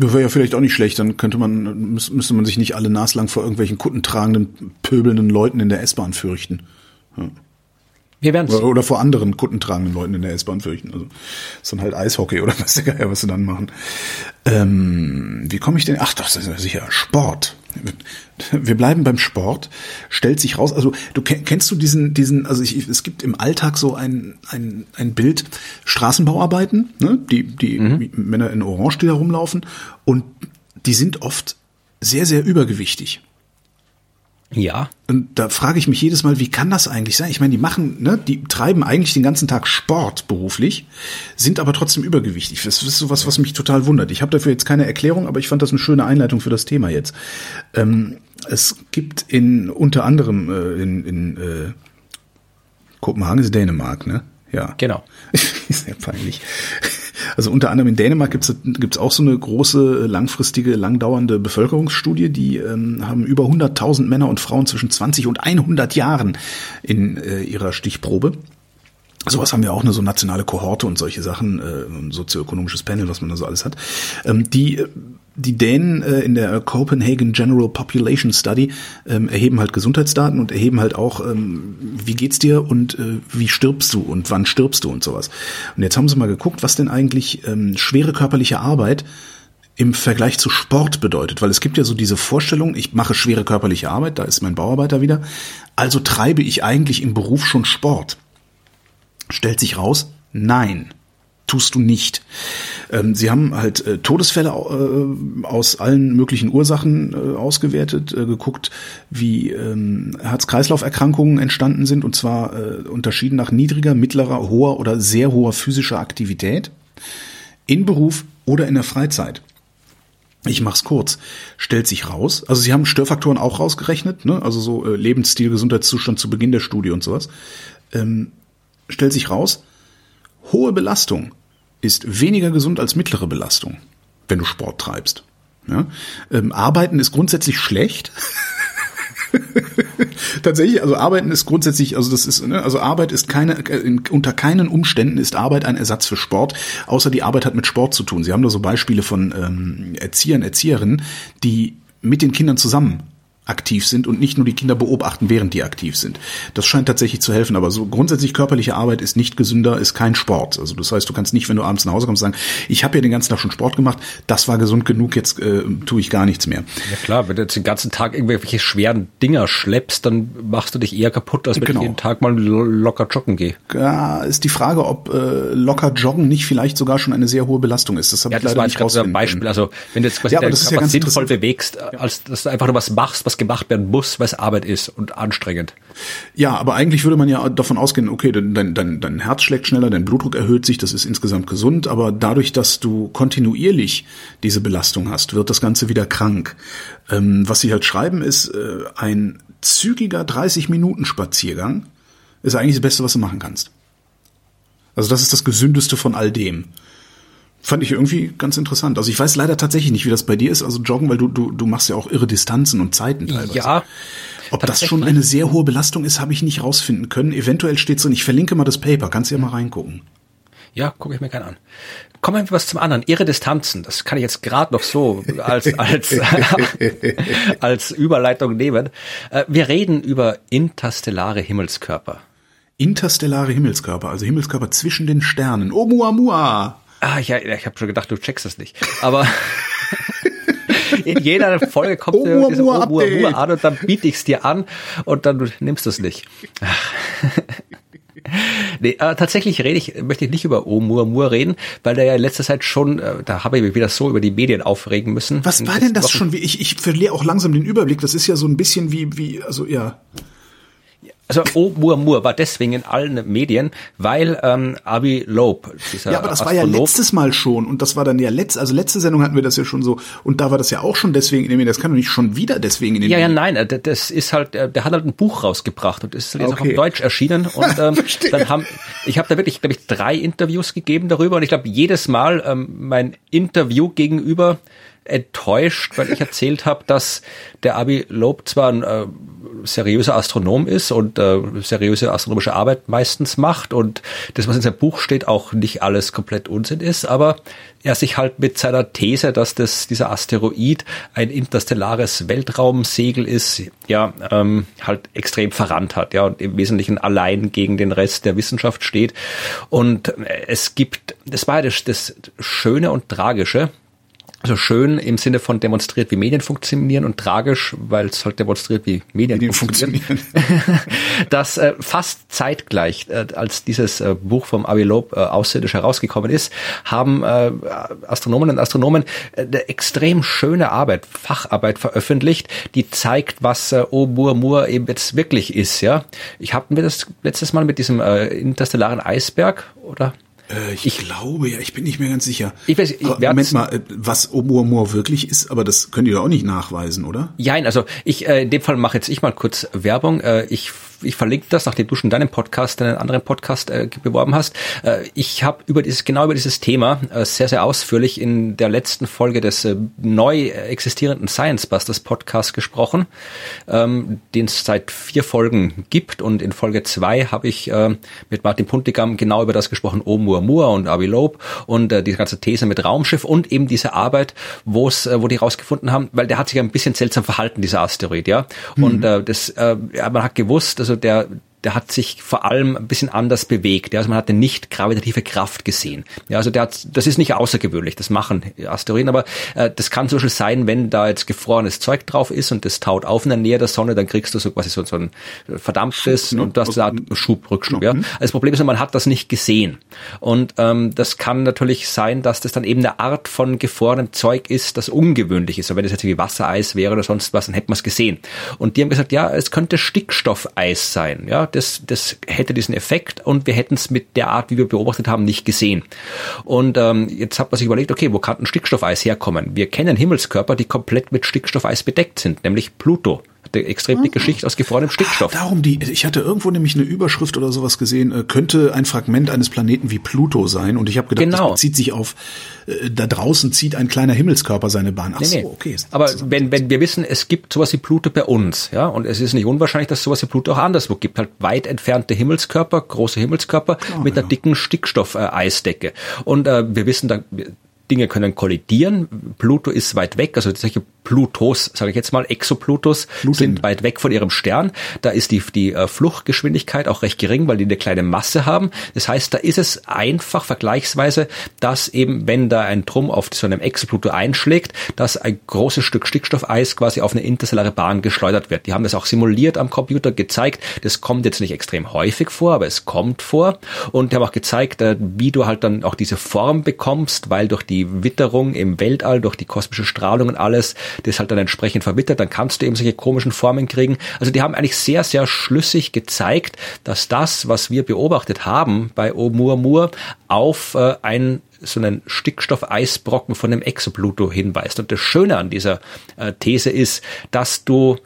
Das wäre ja vielleicht auch nicht schlecht, dann könnte man, müsste man sich nicht alle naslang vor irgendwelchen kuttentragenden, pöbelnden Leuten in der S-Bahn fürchten. Wir werden oder, oder vor anderen kuttentragenden Leuten in der S-Bahn fürchten. Also ist dann halt Eishockey oder was der Geier, was sie dann machen. Ähm, wie komme ich denn? Ach, das ist ja sicher Sport. Wir bleiben beim Sport. Stellt sich raus, also du kennst du diesen, diesen, also ich, es gibt im Alltag so ein, ein, ein Bild, Straßenbauarbeiten, ne? die, die mhm. Männer in Orange, die da rumlaufen, und die sind oft sehr, sehr übergewichtig. Ja. Und da frage ich mich jedes Mal, wie kann das eigentlich sein? Ich meine, die machen, ne, die treiben eigentlich den ganzen Tag Sport beruflich, sind aber trotzdem übergewichtig. Das ist sowas, was mich total wundert. Ich habe dafür jetzt keine Erklärung, aber ich fand das eine schöne Einleitung für das Thema jetzt. Ähm, es gibt in unter anderem äh, in, in äh, Kopenhagen ist Dänemark, ne? Ja. Genau. Sehr peinlich. Also unter anderem in Dänemark gibt es auch so eine große, langfristige, langdauernde Bevölkerungsstudie. Die ähm, haben über 100.000 Männer und Frauen zwischen 20 und 100 Jahren in äh, ihrer Stichprobe. Sowas haben wir auch, eine so nationale Kohorte und solche Sachen, äh, ein sozioökonomisches Panel, was man da so alles hat. Ähm, die die Dänen äh, in der Copenhagen General Population Study ähm, erheben halt Gesundheitsdaten und erheben halt auch, ähm, wie geht's dir und äh, wie stirbst du und wann stirbst du und sowas. Und jetzt haben sie mal geguckt, was denn eigentlich ähm, schwere körperliche Arbeit im Vergleich zu Sport bedeutet, weil es gibt ja so diese Vorstellung, ich mache schwere körperliche Arbeit, da ist mein Bauarbeiter wieder, also treibe ich eigentlich im Beruf schon Sport. Stellt sich raus, nein tust du nicht. Ähm, sie haben halt äh, Todesfälle äh, aus allen möglichen Ursachen äh, ausgewertet, äh, geguckt, wie ähm, Herz-Kreislauf-Erkrankungen entstanden sind, und zwar äh, unterschieden nach niedriger, mittlerer, hoher oder sehr hoher physischer Aktivität in Beruf oder in der Freizeit. Ich mach's kurz. Stellt sich raus, also sie haben Störfaktoren auch rausgerechnet, ne? also so äh, Lebensstil, Gesundheitszustand zu Beginn der Studie und sowas. Ähm, stellt sich raus, hohe Belastung ist weniger gesund als mittlere Belastung, wenn du Sport treibst. Ja? Ähm, Arbeiten ist grundsätzlich schlecht. Tatsächlich, also Arbeiten ist grundsätzlich, also das ist, ne, also Arbeit ist keine, in, unter keinen Umständen ist Arbeit ein Ersatz für Sport, außer die Arbeit hat mit Sport zu tun. Sie haben da so Beispiele von ähm, Erziehern, Erzieherinnen, die mit den Kindern zusammen aktiv sind und nicht nur die Kinder beobachten, während die aktiv sind. Das scheint tatsächlich zu helfen, aber so grundsätzlich körperliche Arbeit ist nicht gesünder, ist kein Sport. Also das heißt, du kannst nicht, wenn du abends nach Hause kommst, sagen, ich habe ja den ganzen Tag schon Sport gemacht, das war gesund genug, jetzt äh, tue ich gar nichts mehr. Ja klar, wenn du jetzt den ganzen Tag irgendwelche schweren Dinger schleppst, dann machst du dich eher kaputt, als wenn genau. ich jeden Tag mal locker joggen gehe. Ja, ist die Frage, ob äh, locker joggen nicht vielleicht sogar schon eine sehr hohe Belastung ist. Das habe ja, ich leider nicht rausfinden ein Beispiel. Also wenn du jetzt quasi ja, deinen Körper ja sinnvoll bewegst, als dass du einfach nur was machst, was gemacht werden muss, was Arbeit ist und anstrengend. Ja, aber eigentlich würde man ja davon ausgehen, okay, dein, dein, dein Herz schlägt schneller, dein Blutdruck erhöht sich, das ist insgesamt gesund, aber dadurch, dass du kontinuierlich diese Belastung hast, wird das Ganze wieder krank. Ähm, was sie halt schreiben, ist äh, ein zügiger 30-Minuten-Spaziergang ist eigentlich das Beste, was du machen kannst. Also das ist das Gesündeste von all dem. Fand ich irgendwie ganz interessant. Also ich weiß leider tatsächlich nicht, wie das bei dir ist, also joggen, weil du, du, du machst ja auch irre Distanzen und Zeiten teilweise. Ja. Ob das schon eine sehr hohe Belastung ist, habe ich nicht rausfinden können. Eventuell steht drin, ich verlinke mal das Paper, kannst du ja mal reingucken. Ja, gucke ich mir gerne an. Kommen wir was zum anderen. Irre Distanzen, das kann ich jetzt gerade noch so als, als, als Überleitung nehmen. Äh, wir reden über interstellare Himmelskörper. Interstellare Himmelskörper, also Himmelskörper zwischen den Sternen. Oumuamua! Ah, ja, ich habe schon gedacht, du checkst es nicht. Aber in jeder Folge kommt oh, dir diese oh, oh, oh, an und dann biete ich es dir an und dann du nimmst es nicht. nee, äh, tatsächlich rede ich, möchte ich nicht über Oumuamua reden, weil der ja in letzter Zeit schon, äh, da habe ich mich wieder so über die Medien aufregen müssen. Was war denn das Wochen. schon? Ich, ich verliere auch langsam den Überblick. Das ist ja so ein bisschen wie, wie, also ja. Also Oumuamua war deswegen in allen Medien, weil ähm, Avi Loeb, dieser Ja, aber das Astrolog, war ja letztes Mal schon und das war dann ja letzt, also letzte Sendung hatten wir das ja schon so und da war das ja auch schon deswegen in den Medien. Das kann doch nicht schon wieder deswegen in den ja, Medien. Ja, ja, nein, äh, das ist halt, äh, der hat halt ein Buch rausgebracht und ist halt jetzt okay. auch auf Deutsch erschienen und ähm, dann haben, ich habe da wirklich, glaube ich, drei Interviews gegeben darüber und ich glaube jedes Mal ähm, mein Interview gegenüber enttäuscht, weil ich erzählt habe, dass der Abi Loeb zwar ein äh, seriöser Astronom ist und äh, seriöse astronomische Arbeit meistens macht und das, was in seinem Buch steht, auch nicht alles komplett Unsinn ist, aber er sich halt mit seiner These, dass das dieser Asteroid ein interstellares Weltraumsegel ist, ja, ähm, halt extrem verrannt hat, ja, und im Wesentlichen allein gegen den Rest der Wissenschaft steht. Und es gibt, das war das, das Schöne und Tragische, also schön im Sinne von demonstriert, wie Medien funktionieren und tragisch, weil es halt demonstriert, wie Medien, Medien funktionieren. dass äh, fast zeitgleich, äh, als dieses äh, Buch vom Avi Loeb äh, außerirdisch herausgekommen ist, haben äh, Astronomen und Astronomen äh, eine extrem schöne Arbeit, Facharbeit veröffentlicht, die zeigt, was äh, Oumuamua eben jetzt wirklich ist. Ja, Ich habe mir das letztes Mal mit diesem äh, interstellaren Eisberg oder äh, ich, ich, glaube ja, ich bin nicht mehr ganz sicher. Ich weiß, ich Moment mal, äh, was Oumuamua wirklich ist, aber das könnt ihr doch auch nicht nachweisen, oder? Ja, also ich äh, in dem Fall mache jetzt ich mal kurz Werbung. Äh, ich ich verlinke das, nachdem du schon deinen Podcast, deinen anderen Podcast äh, beworben hast. Äh, ich habe über dieses genau über dieses Thema äh, sehr sehr ausführlich in der letzten Folge des äh, neu existierenden Science Busters Podcast gesprochen, ähm, den es seit vier Folgen gibt und in Folge zwei habe ich äh, mit Martin Puntigam genau über das gesprochen, Oumuamua und Avi Loeb und äh, die ganze These mit Raumschiff und eben diese Arbeit, wo es, wo die rausgefunden haben, weil der hat sich ein bisschen seltsam verhalten, dieser Asteroid, ja. Mhm. Und das, man hat gewusst, also der der hat sich vor allem ein bisschen anders bewegt. Also man hat eine nicht gravitative Kraft gesehen. Ja, also der hat, das ist nicht außergewöhnlich, das machen Asteroiden, aber äh, das kann zum Beispiel sein, wenn da jetzt gefrorenes Zeug drauf ist und das taut auf in der Nähe der Sonne, dann kriegst du so quasi so, so ein verdampftes Schub, ne? und das hat Schub, Rückschub. Ja. Also das Problem ist, man hat das nicht gesehen. Und ähm, das kann natürlich sein, dass das dann eben eine Art von gefrorenem Zeug ist, das ungewöhnlich ist. Aber wenn das jetzt wie Wassereis wäre oder sonst was, dann hätte man es gesehen. Und die haben gesagt, ja, es könnte Stickstoffeis sein. Ja, das, das hätte diesen Effekt und wir hätten es mit der Art, wie wir beobachtet haben, nicht gesehen. Und ähm, jetzt hat man sich überlegt, okay, wo kann ein Stickstoffeis herkommen? Wir kennen Himmelskörper, die komplett mit Stickstoffeis bedeckt sind, nämlich Pluto extrem dicke Schicht aus gefrorenem Stickstoff. Darum die, ich hatte irgendwo nämlich eine Überschrift oder sowas gesehen, äh, könnte ein Fragment eines Planeten wie Pluto sein und ich habe gedacht, genau. das bezieht sich auf, äh, da draußen zieht ein kleiner Himmelskörper seine Bahn. Ach nee, so, okay. Aber wenn, wenn wir wissen, es gibt sowas wie Pluto bei uns, ja, und es ist nicht unwahrscheinlich, dass sowas wie Pluto auch anderswo gibt, halt weit entfernte Himmelskörper, große Himmelskörper Klar, mit einer ja. dicken Stickstoff-Eisdecke. Und äh, wir wissen, da, Dinge können kollidieren. Pluto ist weit weg, also solche Plutos, sage ich jetzt mal, Exoplutos Plutin. sind weit weg von ihrem Stern. Da ist die, die äh, Fluchtgeschwindigkeit auch recht gering, weil die eine kleine Masse haben. Das heißt, da ist es einfach vergleichsweise, dass eben, wenn da ein Drum auf so einem Exopluto einschlägt, dass ein großes Stück Stickstoffeis quasi auf eine interstellare Bahn geschleudert wird. Die haben das auch simuliert am Computer gezeigt. Das kommt jetzt nicht extrem häufig vor, aber es kommt vor. Und die haben auch gezeigt, äh, wie du halt dann auch diese Form bekommst, weil durch die Witterung im Weltall, durch die kosmische Strahlung und alles, das halt dann entsprechend verwittert, dann kannst du eben solche komischen Formen kriegen. Also die haben eigentlich sehr, sehr schlüssig gezeigt, dass das, was wir beobachtet haben bei Oumuamua, auf äh, ein so einen Stickstoffeisbrocken von dem Exopluto hinweist. Und das Schöne an dieser äh, These ist, dass du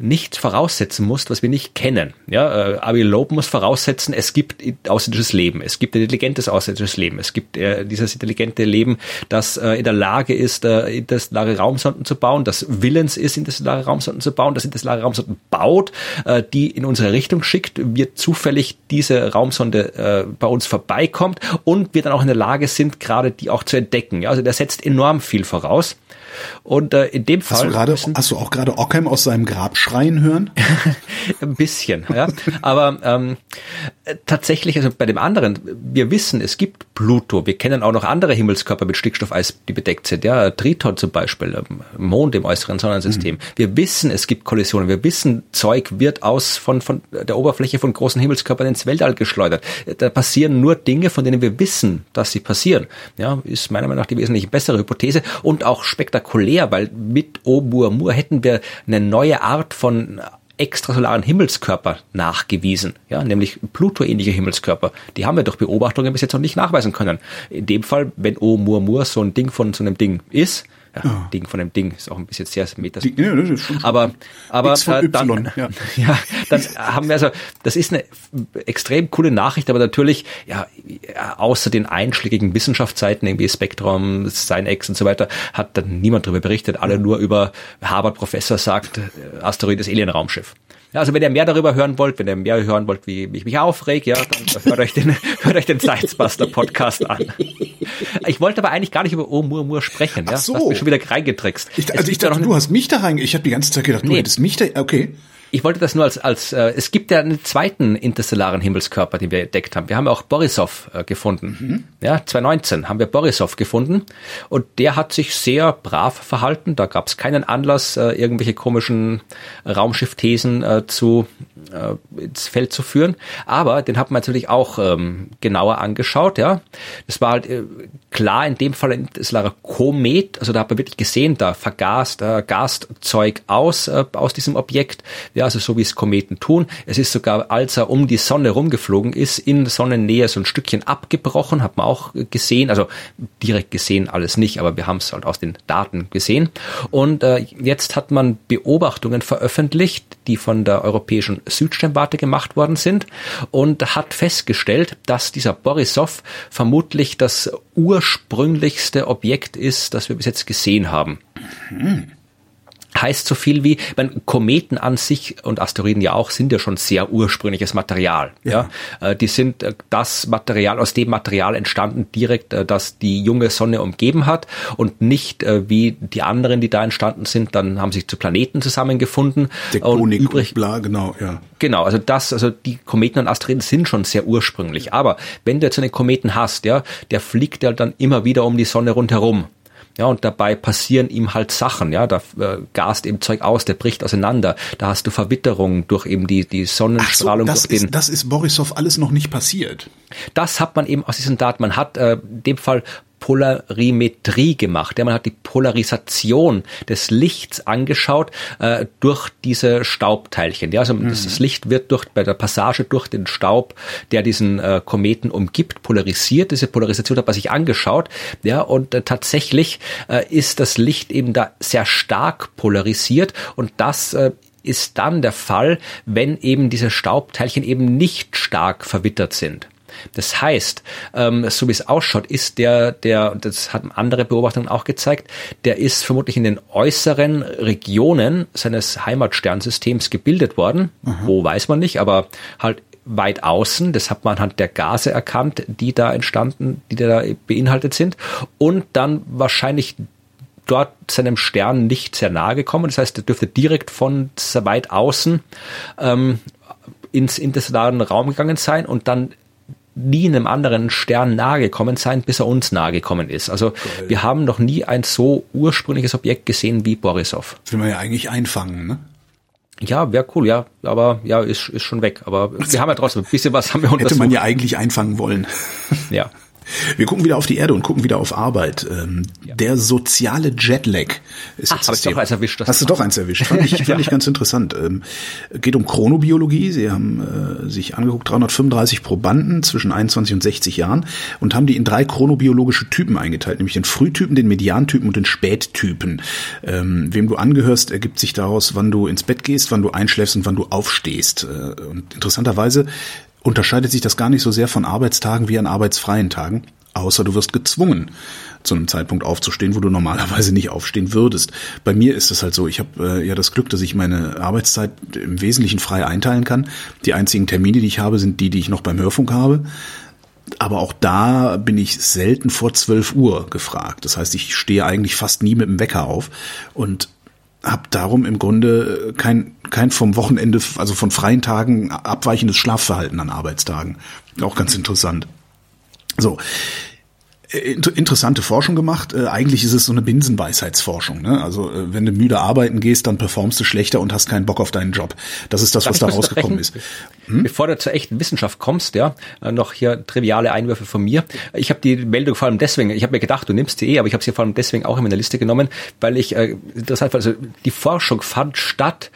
nicht voraussetzen musst, was wir nicht kennen. Ja, äh, Avi Loeb muss voraussetzen, es gibt außerirdisches Leben, es gibt intelligentes außerirdisches Leben, es gibt äh, dieses intelligente Leben, das äh, in der Lage ist, äh, interstellare Raumsonden zu bauen, das willens ist, interstellare Raumsonden zu bauen, das interstellare Raumsonden baut, äh, die in unsere Richtung schickt, wir zufällig diese Raumsonde äh, bei uns vorbeikommt und wir dann auch in der Lage sind, gerade die auch zu entdecken. Ja, also der setzt enorm viel voraus. Und äh, in dem Fall. Hast du, gerade, hast du auch gerade Ockham aus seinem Grab schreien hören? Ein bisschen, ja. Aber ähm, tatsächlich, also bei dem anderen, wir wissen, es gibt Pluto. Wir kennen auch noch andere Himmelskörper mit Stickstoffeis, die bedeckt sind. Ja, Triton zum Beispiel, ähm, Mond im äußeren Sonnensystem. Mhm. Wir wissen, es gibt Kollisionen. Wir wissen, Zeug wird aus von, von der Oberfläche von großen Himmelskörpern ins Weltall geschleudert. Da passieren nur Dinge, von denen wir wissen, dass sie passieren. Ja, ist meiner Meinung nach die wesentlich bessere Hypothese und auch spektakulär, weil mit Oumuamua hätten wir eine neue Art von extrasolaren Himmelskörper nachgewiesen, ja, nämlich Pluto-ähnliche Himmelskörper. Die haben wir durch Beobachtungen bis jetzt noch nicht nachweisen können. In dem Fall, wenn Oumuamua so ein Ding von so einem Ding ist, ja, Ja. Ding von dem Ding ist auch ein bisschen sehr ja, das ist schon- aber aber äh, dann, ja. ja, dann haben wir also, das ist eine extrem coole Nachricht, aber natürlich, ja, außer den einschlägigen Wissenschaftsseiten, irgendwie Spektrum, Science und so weiter, hat dann niemand darüber berichtet, alle nur über Harvard-Professor sagt, äh, Asteroid ist Alien-Raumschiff. Ja, also wenn ihr mehr darüber hören wollt, wenn ihr mehr hören wollt, wie, ich mich aufreg, ja, dann hört euch den, hört euch den Science-Buster Podcast an. Ich wollte aber eigentlich gar nicht über Oumuamua sprechen, ja. Ach so. Du hast mich schon wieder reingetrickst. Ich, also ich dachte, du hast mich da rein. Ich habe die ganze Zeit gedacht, du Nee. hättest mich da. Okay. Ich wollte das nur als, als äh, es gibt ja einen zweiten interstellaren Himmelskörper, den wir entdeckt haben. Wir haben ja auch Borisov äh, gefunden. Ja, 2019 haben wir Borisov gefunden und der hat sich sehr brav verhalten. Da gab es keinen Anlass, äh, irgendwelche komischen Raumschiffthesen äh, zu äh, ins Feld zu führen. Aber den hat man natürlich auch ähm, genauer angeschaut. Ja, das war halt äh, klar in dem Fall ein interstellarer Komet. Also da hat man wirklich gesehen, da vergast äh, Gaszeug aus äh, aus diesem Objekt. Ja, also so wie es Kometen tun. Es ist sogar, als er um die Sonne rumgeflogen ist, in Sonnennähe so ein Stückchen abgebrochen, hat man auch gesehen. Also direkt gesehen alles nicht, aber wir haben es halt aus den Daten gesehen. Und äh, jetzt hat man Beobachtungen veröffentlicht, die von der Europäischen Südsternwarte gemacht worden sind und hat festgestellt, dass dieser Borisov vermutlich das ursprünglichste Objekt ist, das wir bis jetzt gesehen haben heißt so viel wie, ich meine, Kometen an sich und Asteroiden ja auch sind ja schon sehr ursprüngliches Material. Ja, Äh, die sind äh, das Material aus dem Material entstanden direkt, äh, das die junge Sonne umgeben hat und nicht wie die anderen, die da entstanden sind. Dann haben sich zu Planeten zusammengefunden Tektonik und und, übrig bla, genau, ja. Genau, also das, also die Kometen und Asteroiden sind schon sehr ursprünglich. Aber wenn du jetzt einen Kometen hast, ja, der fliegt ja dann immer wieder um die Sonne rundherum. Ja, und dabei passieren ihm halt Sachen, ja, da äh, gast eben Zeug aus, der bricht auseinander. Da hast du Verwitterung durch eben die, die Ach so, Sonnenstrahlung das durch den. ist, das ist Borisov alles noch nicht passiert. Das hat man eben aus diesen Daten, man hat äh, in dem Fall Polarimetrie gemacht. Ja, man hat die Polarisation des Lichts angeschaut äh, durch diese Staubteilchen. Ja, also das, das Licht wird durch bei der Passage durch den Staub, der diesen äh, Kometen umgibt, polarisiert. Diese Polarisation hat man sich angeschaut. Ja, und äh, tatsächlich äh, ist das Licht eben da sehr stark polarisiert und das äh, ist dann der Fall, wenn eben diese Staubteilchen eben nicht stark verwittert sind. Das heißt, ähm, so wie es ausschaut, ist der, der, und das haben andere Beobachtungen auch gezeigt, der ist vermutlich in den äußeren Regionen seines Heimatsternsystems gebildet worden. Wo weiß man nicht, aber halt weit außen. Das hat man anhand der Gase erkannt, die da entstanden, die da beinhaltet sind. Und dann wahrscheinlich dort seinem Stern nicht sehr nahe gekommen. Das heißt, er dürfte direkt von weit außen ähm, ins interstellaren Raum gegangen sein und dann nie einem anderen Stern nahe gekommen sein, bis er uns nahe gekommen ist. Also wir haben noch nie ein so ursprüngliches Objekt gesehen wie Borisov. Das will man ja eigentlich einfangen, ne? Ja, wäre cool, ja, aber ja, ist, ist schon weg. Aber wir haben ja trotzdem ein bisschen was haben wir Hätte untersucht. man ja eigentlich einfangen wollen. ja. Wir gucken wieder auf die Erde und gucken wieder auf Arbeit. Ähm, Der soziale Jetlag ist Ach, jetzt das ich doch Thema. eins erwischt, das Hast du Thema. doch eins erwischt. Fand ich, fand ich ganz interessant. Ähm, geht um Chronobiologie. Sie haben äh, sich angeguckt, 335 Probanden zwischen 21 und 60 Jahren und haben die in drei chronobiologische Typen eingeteilt, nämlich den Frühtypen, den Mediantypen und den Spättypen. Ähm, wem du angehörst, ergibt sich daraus, wann du ins Bett gehst, wann du einschläfst und wann du aufstehst. Äh, und interessanterweise unterscheidet sich das gar nicht so sehr von Arbeitstagen wie an arbeitsfreien Tagen, außer du wirst gezwungen, zu einem Zeitpunkt aufzustehen, wo du normalerweise nicht aufstehen würdest. Bei mir ist es halt so, ich habe äh, ja das Glück, dass ich meine Arbeitszeit im Wesentlichen frei einteilen kann. Die einzigen Termine, die ich habe, sind die, die ich noch beim Hörfunk habe. Aber auch da bin ich selten vor 12 Uhr gefragt. Das heißt, ich stehe eigentlich fast nie mit dem Wecker auf und habe darum im Grunde kein, kein vom Wochenende, also von freien Tagen abweichendes Schlafverhalten an Arbeitstagen. Auch ganz interessant. So. Äh, inter- Interessante Forschung gemacht. Äh, eigentlich ist es so eine Binsenweisheitsforschung. Ne? Also äh, wenn du müde arbeiten gehst, dann performst du schlechter und hast keinen Bock auf deinen Job. Das ist das, Darf was da rausgekommen ist. unterbrechen? Bevor du zur echten Wissenschaft kommst, ja, äh, noch hier triviale Einwürfe von mir. Ich habe die Meldung vor allem deswegen, ich habe mir gedacht, du nimmst die eh, aber ich habe sie vor allem deswegen auch in meiner Liste genommen, weil ich äh, interessant fand, also die Forschung fand statt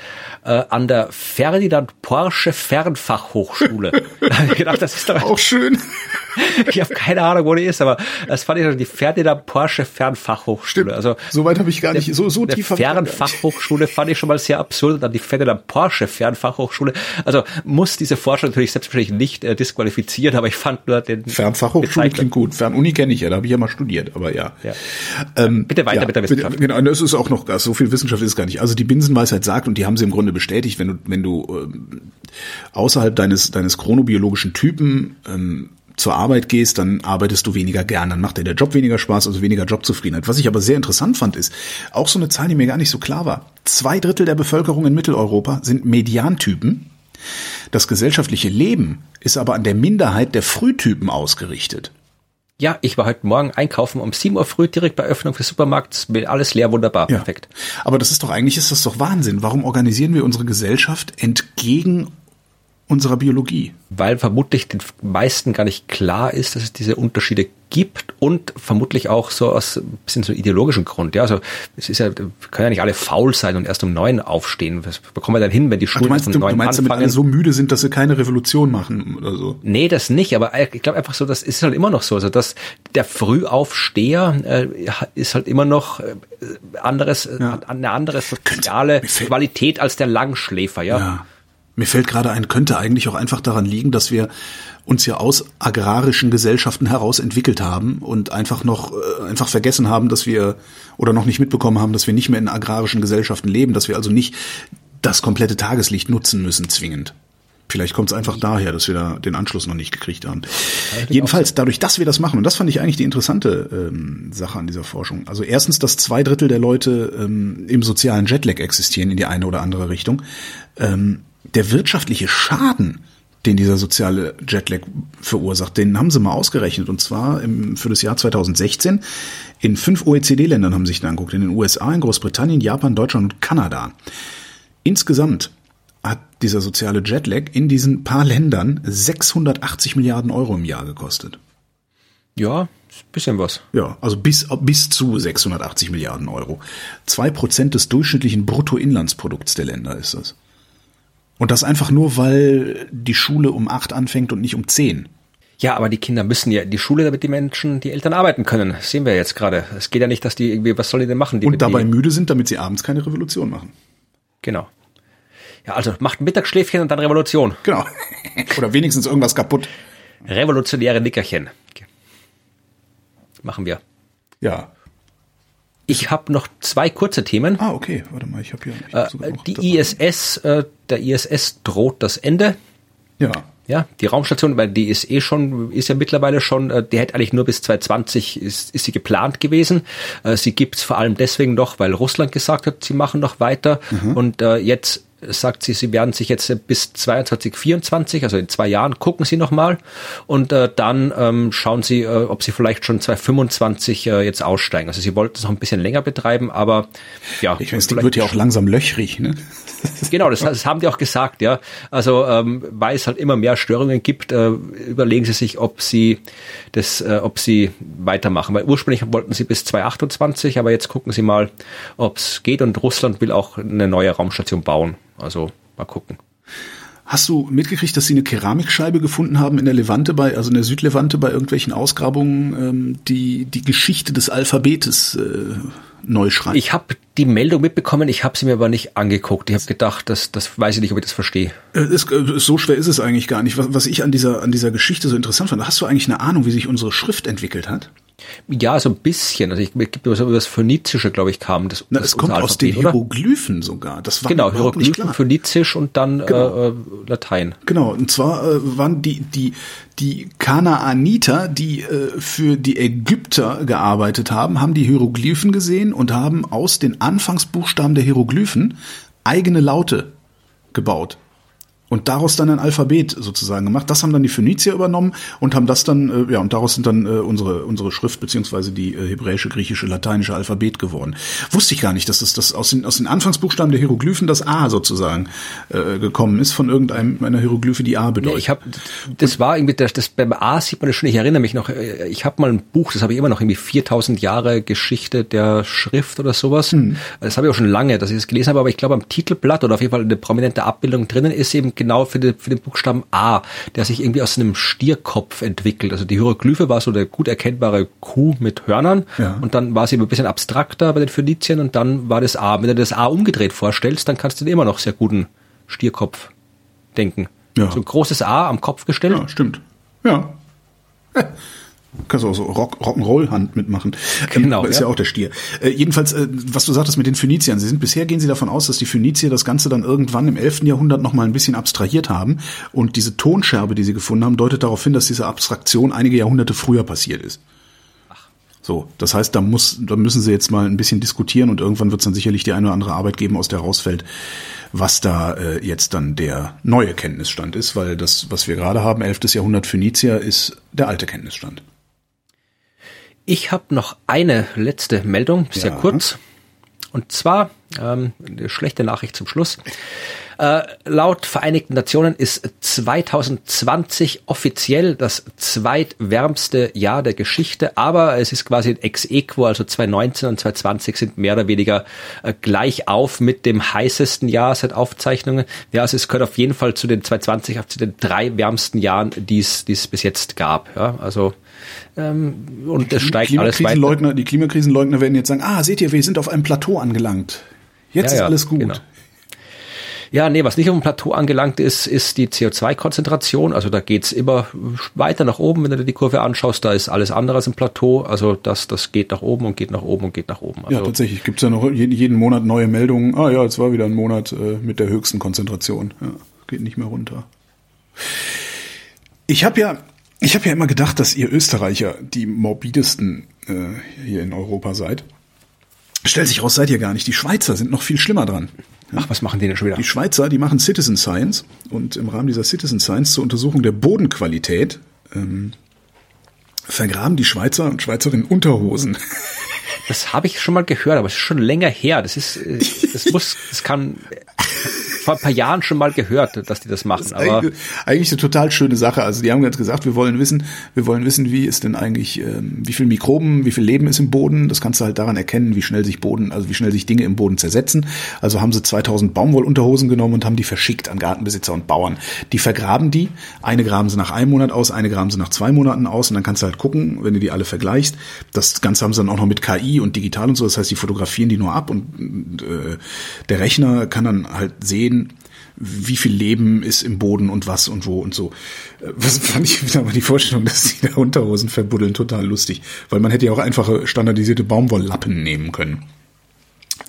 äh, an der Ferdinand Porsche Fernfachhochschule. da habe ich gedacht, das ist doch Auch schön. ich habe keine Ahnung, wo die ist, aber Das fand ich die Ferdinand Porsche Fernfachhochschule. Stimmt. Also soweit habe ich gar nicht so so tief. Fernfachhochschule fand ich schon mal sehr absurd. Und dann die Ferdinand Porsche Fernfachhochschule. Also muss diese Forschung natürlich selbstverständlich nicht äh, disqualifizieren, aber ich fand nur den Fernfachhochschule klingt gut. Fernuni kenne ich ja, da habe ich ja mal studiert, aber ja. ja. Ähm, bitte weiter ja, mit der Wissenschaft. Genau, das ist auch noch so viel Wissenschaft ist es gar nicht. Also die Binsenweisheit sagt und die haben sie im Grunde bestätigt, wenn du wenn du ähm, außerhalb deines deines chronobiologischen Typen ähm, zur Arbeit gehst, dann arbeitest du weniger gern, dann macht dir der Job weniger Spaß, also weniger Jobzufriedenheit. Was ich aber sehr interessant fand, ist auch so eine Zahl, die mir gar nicht so klar war. Zwei Drittel der Bevölkerung in Mitteleuropa sind Mediantypen. Das gesellschaftliche Leben ist aber an der Minderheit der Frühtypen ausgerichtet. Ja, ich war heute Morgen einkaufen um 7 Uhr früh direkt bei Öffnung des Supermarkts, alles leer, wunderbar, ja. perfekt. Aber das ist doch eigentlich, ist das doch Wahnsinn. Warum organisieren wir unsere Gesellschaft entgegen unserer Biologie. Weil vermutlich den meisten gar nicht klar ist, dass es diese Unterschiede gibt und vermutlich auch so aus ein bisschen so ideologischen Grund. Ja, also es ist ja, können ja nicht alle faul sein und erst um neun aufstehen. Was bekommen wir dann hin, wenn die Schulen Ach, meinst, um neun du meinst anfangen? Damit alle so müde sind, dass sie keine Revolution machen oder so? Nee, das nicht, aber ich glaube einfach so, das ist halt immer noch so. Also dass der Frühaufsteher äh, ist halt immer noch äh, anderes, ja. eine andere soziale Qualität als der Langschläfer, ja. ja. Mir fällt gerade ein, könnte eigentlich auch einfach daran liegen, dass wir uns ja aus agrarischen Gesellschaften heraus entwickelt haben und einfach noch äh, einfach vergessen haben, dass wir oder noch nicht mitbekommen haben, dass wir nicht mehr in agrarischen Gesellschaften leben, dass wir also nicht das komplette Tageslicht nutzen müssen zwingend. Vielleicht kommt es einfach daher, dass wir da den Anschluss noch nicht gekriegt haben. Jedenfalls dadurch, dass wir das machen, und das fand ich eigentlich die interessante ähm, Sache an dieser Forschung. Also erstens, dass zwei Drittel der Leute ähm, im sozialen Jetlag existieren in die eine oder andere Richtung. Ähm, der wirtschaftliche Schaden, den dieser soziale Jetlag verursacht, den haben sie mal ausgerechnet. Und zwar im, für das Jahr 2016 in fünf OECD-Ländern haben sie sich da angeguckt. In den USA, in Großbritannien, Japan, Deutschland und Kanada. Insgesamt hat dieser soziale Jetlag in diesen paar Ländern 680 Milliarden Euro im Jahr gekostet. Ja, bisschen was. Ja, also bis, bis zu 680 Milliarden Euro. Zwei Prozent des durchschnittlichen Bruttoinlandsprodukts der Länder ist das. Und das einfach nur, weil die Schule um acht anfängt und nicht um zehn. Ja, aber die Kinder müssen ja in die Schule, damit die Menschen, die Eltern arbeiten können. Das sehen wir jetzt gerade. Es geht ja nicht, dass die irgendwie, was sollen die denn machen? Die und dabei müde sind, damit sie abends keine Revolution machen. Genau. Ja, also macht ein Mittagsschläfchen und dann Revolution. Genau. Oder wenigstens irgendwas kaputt. Revolutionäre Nickerchen. Machen wir. Ja. Ich habe noch zwei kurze Themen. Ah, okay. Warte mal, ich habe hier. Ich hab äh, die ISS, äh, der ISS droht das Ende. Ja. Ja, die Raumstation, weil die ist eh schon, ist ja mittlerweile schon, äh, die hätte eigentlich nur bis 2020 ist, ist sie geplant gewesen. Äh, sie gibt's vor allem deswegen noch, weil Russland gesagt hat, sie machen noch weiter. Mhm. Und äh, jetzt sagt sie, sie werden sich jetzt bis 22, 24, also in zwei Jahren, gucken sie nochmal und äh, dann ähm, schauen sie, äh, ob sie vielleicht schon 2025 äh, jetzt aussteigen. Also sie wollten es noch ein bisschen länger betreiben, aber ja. Ich weiß, die wird ja auch langsam löchrig, ne? genau, das, das haben die auch gesagt, ja. Also ähm, weil es halt immer mehr Störungen gibt, äh, überlegen sie sich, ob sie das, äh, ob sie weitermachen. Weil ursprünglich wollten sie bis 2028, aber jetzt gucken sie mal, ob es geht und Russland will auch eine neue Raumstation bauen. Also mal gucken. Hast du mitgekriegt, dass sie eine Keramikscheibe gefunden haben in der Levante bei, also in der Südlevante bei irgendwelchen Ausgrabungen, ähm, die die Geschichte des Alphabetes äh, neu schreibt? Ich habe die Meldung mitbekommen, ich habe sie mir aber nicht angeguckt. Ich habe gedacht, das, das weiß ich nicht, ob ich das verstehe. Äh, ist, äh, so schwer ist es eigentlich gar nicht. Was, was ich an dieser, an dieser Geschichte so interessant fand, hast du eigentlich eine Ahnung, wie sich unsere Schrift entwickelt hat? Ja, so ein bisschen. Also ich gibt über das Phönizische, glaube ich, kam. Das, Na, das es kommt aus den Hieroglyphen oder? sogar. Das war genau Hieroglyphen, Phönizisch und dann genau. äh, Latein. Genau. Und zwar äh, waren die die die Kanaaniter, die äh, für die Ägypter gearbeitet haben, haben die Hieroglyphen gesehen und haben aus den Anfangsbuchstaben der Hieroglyphen eigene Laute gebaut und daraus dann ein Alphabet sozusagen gemacht. Das haben dann die Phönizier übernommen und haben das dann, äh, ja, und daraus sind dann äh, unsere, unsere Schrift beziehungsweise die äh, hebräische, griechische, lateinische Alphabet geworden. Wusste ich gar nicht, dass das, das aus, den, aus den Anfangsbuchstaben der Hieroglyphen das A sozusagen äh, gekommen ist, von irgendeinem einer Hieroglyphe, die A bedeutet. Nee, ich hab, das war irgendwie, das, das beim A sieht man das schon, ich erinnere mich noch, äh, ich habe mal ein Buch, das habe ich immer noch irgendwie 4000 Jahre Geschichte der Schrift oder sowas. Hm. Das habe ich auch schon lange, dass ich das gelesen habe, aber ich glaube am Titelblatt oder auf jeden Fall eine prominente Abbildung drinnen ist eben genau für, den, für den Buchstaben A, der sich irgendwie aus einem Stierkopf entwickelt. Also die Hieroglyphe war so eine gut erkennbare Kuh mit Hörnern Ja. und dann war sie ein bisschen abstrakter bei den Phöniziern und dann war das A. Wenn du das A umgedreht vorstellst, dann kannst du dir immer noch sehr guten Stierkopf denken. Ja. So ein großes A am Kopf gestellt. Ja, stimmt. Ja. Kannst du auch so Rock, Rock'n'Roll-Hand mitmachen. Genau, Ähm, ist ja. ja. auch der Stier. Äh, jedenfalls, äh, was du sagtest mit den Phöniziern. Sie sind bisher gehen sie davon aus, dass die Phönizier das Ganze dann irgendwann im 11. Jahrhundert noch mal ein bisschen abstrahiert haben. Und diese Tonscherbe, die sie gefunden haben, deutet darauf hin, dass diese Abstraktion einige Jahrhunderte früher passiert ist. So, das heißt, da muss, da müssen sie jetzt mal ein bisschen diskutieren und irgendwann wird es dann sicherlich die eine oder andere Arbeit geben, aus der rausfällt, was da äh, jetzt dann der neue Kenntnisstand ist, weil das, was wir gerade haben, 11. Jahrhundert Phönizier, ist der alte Kenntnisstand. Ich habe noch eine letzte Meldung, sehr Ja. kurz. Und zwar, ähm, eine schlechte Nachricht zum Schluss. Äh, laut Vereinigten Nationen ist 2020 offiziell das zweitwärmste Jahr der Geschichte, aber es ist quasi ein ex equo, also 2019 und 2020 sind mehr oder weniger äh, gleich auf mit dem heißesten Jahr seit Aufzeichnungen. Ja, also es gehört auf jeden Fall zu den 2020, auch zu den drei wärmsten Jahren, die es bis jetzt gab. Ja, also und es steigt alles weiter. Die Klimakrisenleugner werden jetzt sagen, ah, seht ihr, wir sind auf einem Plateau angelangt. Jetzt Ja, ist ja, alles gut. genau. Ja, nee, was nicht auf dem Plateau angelangt ist, ist die CO2-Konzentration. Also da geht's immer weiter nach oben, wenn du dir die Kurve anschaust. Da ist alles andere als ein Plateau. Also das, das geht nach oben und geht nach oben und geht nach oben. Ja, Also, tatsächlich. Gibt's ja noch jeden, jeden Monat neue Meldungen. Ah ja, jetzt war wieder ein Monat äh, mit der höchsten Konzentration. Ja, geht nicht mehr runter. Ich habe ja, ich habe ja immer gedacht, dass ihr Österreicher die morbidesten äh, hier in Europa seid. Stellt sich raus, seid ihr gar nicht. Die Schweizer sind noch viel schlimmer dran. ach, was machen die denn schon wieder? Die Schweizer, die machen Citizen Science und im Rahmen dieser Citizen Science zur Untersuchung der Bodenqualität ähm, vergraben die Schweizer und Schweizerinnen Unterhosen. Das habe ich schon mal gehört, aber es ist schon länger her. Das ist, äh, das muss, das kann vor ein paar Jahren schon mal gehört, dass die das machen. Aber eigentlich, eigentlich eine total schöne Sache. Also die haben ganz gesagt, wir wollen wissen, wir wollen wissen, wie ist denn eigentlich, ähm, wie viel Mikroben, wie viel Leben ist im Boden. Das kannst du halt daran erkennen, wie schnell sich Boden, also wie schnell sich Dinge im Boden zersetzen. Also haben sie 2000 Baumwollunterhosen genommen und haben die verschickt an Gartenbesitzer und Bauern. Die vergraben die. Eine graben sie nach einem Monat aus, eine graben sie nach zwei Monaten aus und dann kannst du halt gucken, wenn du die alle vergleichst. Das Ganze haben sie dann auch noch mit KI und digital und so. Das heißt, die fotografieren die nur ab und äh, der Rechner kann dann halt sehen, wie viel Leben ist im Boden und was und wo und so. Äh, Was fand ich wieder mal die Vorstellung, dass sie da Unterhosen verbuddeln, total lustig. Weil man hätte ja auch einfache standardisierte Baumwolllappen nehmen können.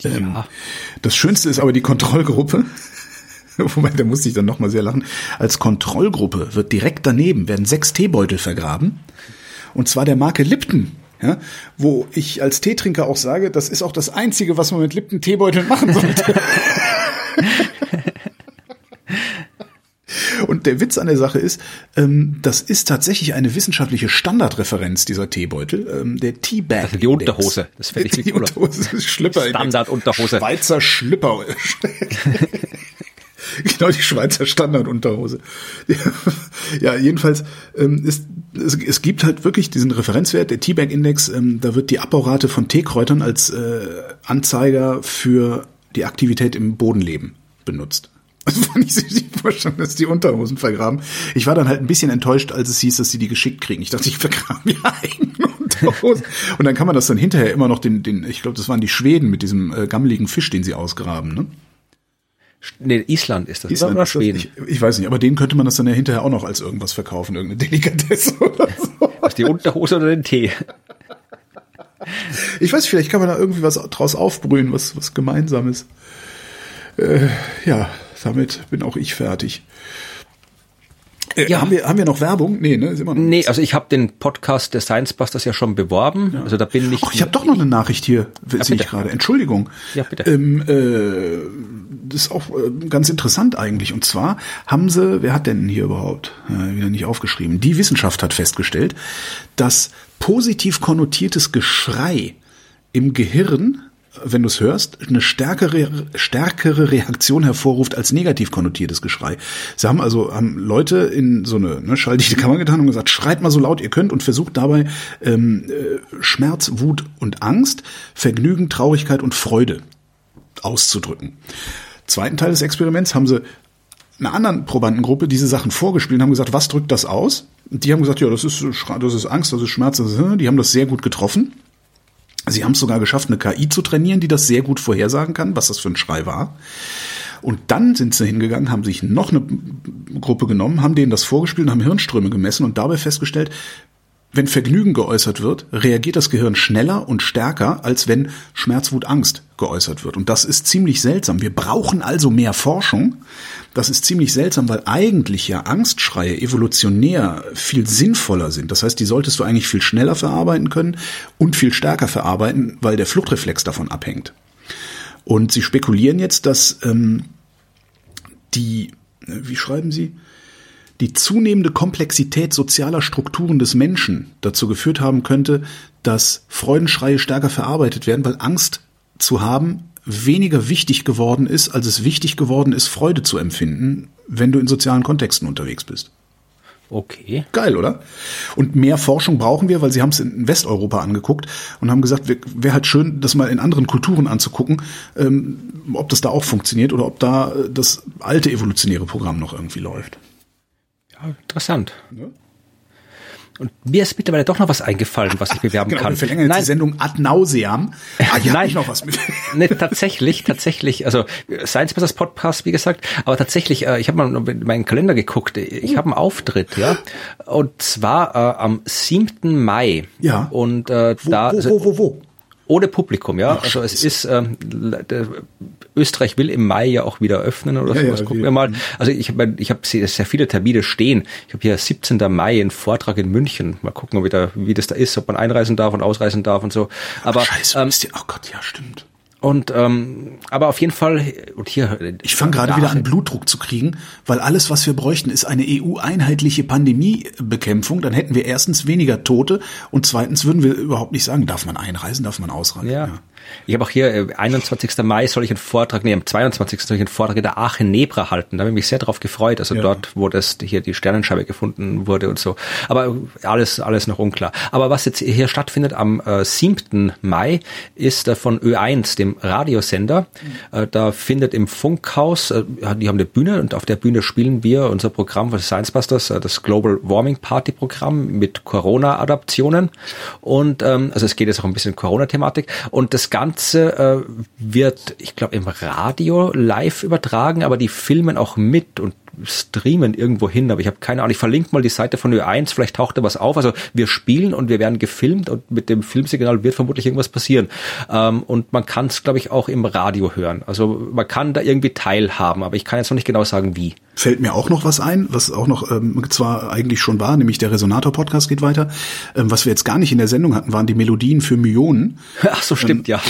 Ähm, das Schönste ist aber die Kontrollgruppe. Wobei, da musste ich dann nochmal sehr lachen. Als Kontrollgruppe wird direkt daneben, werden sechs Teebeutel vergraben. Und zwar der Marke Lipton. Ja, wo ich als Teetrinker auch sage, das ist auch das Einzige, was man mit Lipton Teebeuteln machen sollte. Und der Witz an der Sache ist, ähm, das ist tatsächlich eine wissenschaftliche Standardreferenz dieser Teebeutel, ähm, der Teabag. Also die Unterhose, das fände ich Die. Unterhose, Schlüpper. Standardunterhose. Schweizer Schlüpper. genau, die Schweizer Standardunterhose. Ja, jedenfalls ähm, ist es, es gibt halt wirklich diesen Referenzwert, der Teabag-Index, ähm, da wird die Abbaurate von Teekräutern als äh, Anzeiger für die Aktivität im Bodenleben benutzt. Also fand ich sich nicht vorstellen, dass die Unterhosen vergraben. Ich war dann halt ein bisschen enttäuscht, als es hieß, dass sie die geschickt kriegen. Ich dachte, ich vergrabe mir eigene Unterhosen. Und dann kann man das dann hinterher immer noch den, den ich glaube, das waren die Schweden mit diesem äh, gammeligen Fisch, den sie ausgraben, ne? Nee, Island ist das, Island oder Schweden. Ich, ich weiß nicht, aber den könnte man das dann ja hinterher auch noch als irgendwas verkaufen, irgendeine Delikatesse oder so. Was, die Unterhose oder den Tee? Ich weiß, vielleicht kann man da irgendwie was draus aufbrühen, was, was Gemeinsames. Äh, ja, damit bin auch ich fertig. Äh, Ja. haben, wir, haben wir noch Werbung? Nee, ne? Ist immer noch Nee, also ich habe den Podcast der Science Busters ja schon beworben. Also da bin ich. Ach, ich habe doch noch eine Nachricht hier, sehe ich gerade. Entschuldigung. Ja, bitte. Ähm, äh, das ist auch äh, ganz interessant eigentlich. Und zwar haben sie, wer hat denn hier überhaupt? Äh, wieder nicht aufgeschrieben. Die Wissenschaft hat festgestellt, dass positiv konnotiertes Geschrei im Gehirn wenn du es hörst, eine stärkere, stärkere Reaktion hervorruft als negativ konnotiertes Geschrei. Sie haben also haben Leute in so eine ne, schalldichte Kammer getan und gesagt, schreit mal so laut ihr könnt und versucht dabei ähm, äh, Schmerz, Wut und Angst, Vergnügen, Traurigkeit und Freude auszudrücken. Zweiten Teil des Experiments haben sie einer anderen Probandengruppe diese Sachen vorgespielt und haben gesagt, was drückt das aus? Die haben gesagt, ja, das ist, das ist Angst, das ist Schmerz, das ist, die haben das sehr gut getroffen. Sie haben es sogar geschafft, eine KI zu trainieren, die das sehr gut vorhersagen kann, was das für ein Schrei war. Und dann sind sie hingegangen, haben sich noch eine Gruppe genommen, haben denen das vorgespielt und haben Hirnströme gemessen und dabei festgestellt, wenn Vergnügen geäußert wird, reagiert das Gehirn schneller und stärker, als wenn Schmerz, Wut, Angst geäußert wird. Und das ist ziemlich seltsam. Wir brauchen also mehr Forschung. Das ist ziemlich seltsam, weil eigentlich ja Angstschreie evolutionär viel sinnvoller sind. Das heißt, die solltest du eigentlich viel schneller verarbeiten können und viel stärker verarbeiten, weil der Fluchtreflex davon abhängt. Und sie spekulieren jetzt, dass ähm, die, wie schreiben sie? Die zunehmende Komplexität sozialer Strukturen des Menschen dazu geführt haben könnte, dass Freudenschreie stärker verarbeitet werden, weil Angst zu haben weniger wichtig geworden ist, als es wichtig geworden ist, Freude zu empfinden, wenn du in sozialen Kontexten unterwegs bist. Okay. Geil, oder? Und mehr Forschung brauchen wir, weil sie haben es in Westeuropa angeguckt und haben gesagt, wäre halt schön, das mal in anderen Kulturen anzugucken, ähm, ob das da auch funktioniert oder ob da äh, das alte evolutionäre Programm noch irgendwie läuft. Ja, interessant. Ja. Und mir ist mittlerweile doch noch was eingefallen, was ich bewerben genau, kann. Wir verlängern jetzt die Sendung ad nauseam. Ah, hier Nein, ich noch was mit. nee, tatsächlich, tatsächlich. Also Science Business Podcast, wie gesagt. Aber tatsächlich, äh, ich habe mal in meinen Kalender geguckt. Ich habe einen Auftritt, ja. Und zwar äh, am 7. Mai. Ja. Und äh, wo, da. Wo, wo, wo, wo? Ohne Publikum, ja. Ach, also es ist ähm, Österreich will im Mai ja auch wieder öffnen oder ja, sowas. Ja, Gucken wir mal. Also ich habe ich hab sehr viele Termine stehen. Ich habe hier 17. Mai einen Vortrag in München. Mal gucken, wie, da, wie das da ist, ob man einreisen darf und ausreisen darf und so. Aber Ach, Scheiße, ähm, oh Gott, ja stimmt. Und ähm, aber auf jeden Fall und hier. Ich fange gerade wieder an Blutdruck zu kriegen, weil alles, was wir bräuchten, ist eine EU-einheitliche Pandemiebekämpfung. Dann hätten wir erstens weniger Tote und zweitens würden wir überhaupt nicht sagen, darf man einreisen, darf man ausreisen. Ja. ja. Ich habe auch hier, 21. Äh, Mai soll ich einen Vortrag, nee, am 22. soll ich einen Vortrag in der Aachen Nebra halten. Da habe ich mich sehr darauf gefreut. Also ja. dort, wo das hier die Sternenscheibe gefunden wurde und so. Aber alles, alles noch unklar. Aber was jetzt hier stattfindet am äh, 7. Mai ist äh, von Ö1, dem Radiosender. Mhm. Äh, da findet im Funkhaus, äh, die haben eine Bühne und auf der Bühne spielen wir unser Programm von Science Busters, äh, das Global Warming Party Programm mit Corona-Adaptionen. Und ähm, also es geht jetzt auch ein bisschen Corona-Thematik. Und das Ganze äh, wird, ich glaube, im Radio live übertragen, aber die filmen auch mit und streamen irgendwo hin, aber ich habe keine Ahnung. Ich verlinke mal die Seite von Ö1, vielleicht taucht da was auf. Also wir spielen und wir werden gefilmt und mit dem Filmsignal wird vermutlich irgendwas passieren. Ähm, und man kann es, glaube ich, auch im Radio hören. Also man kann da irgendwie teilhaben, aber ich kann jetzt noch nicht genau sagen, wie. Fällt mir auch noch was ein, was auch noch ähm, zwar eigentlich schon war, nämlich der Resonator-Podcast geht weiter. Ähm, was wir jetzt gar nicht in der Sendung hatten, waren die Melodien für Myonen. Ach so, stimmt, ähm, ja.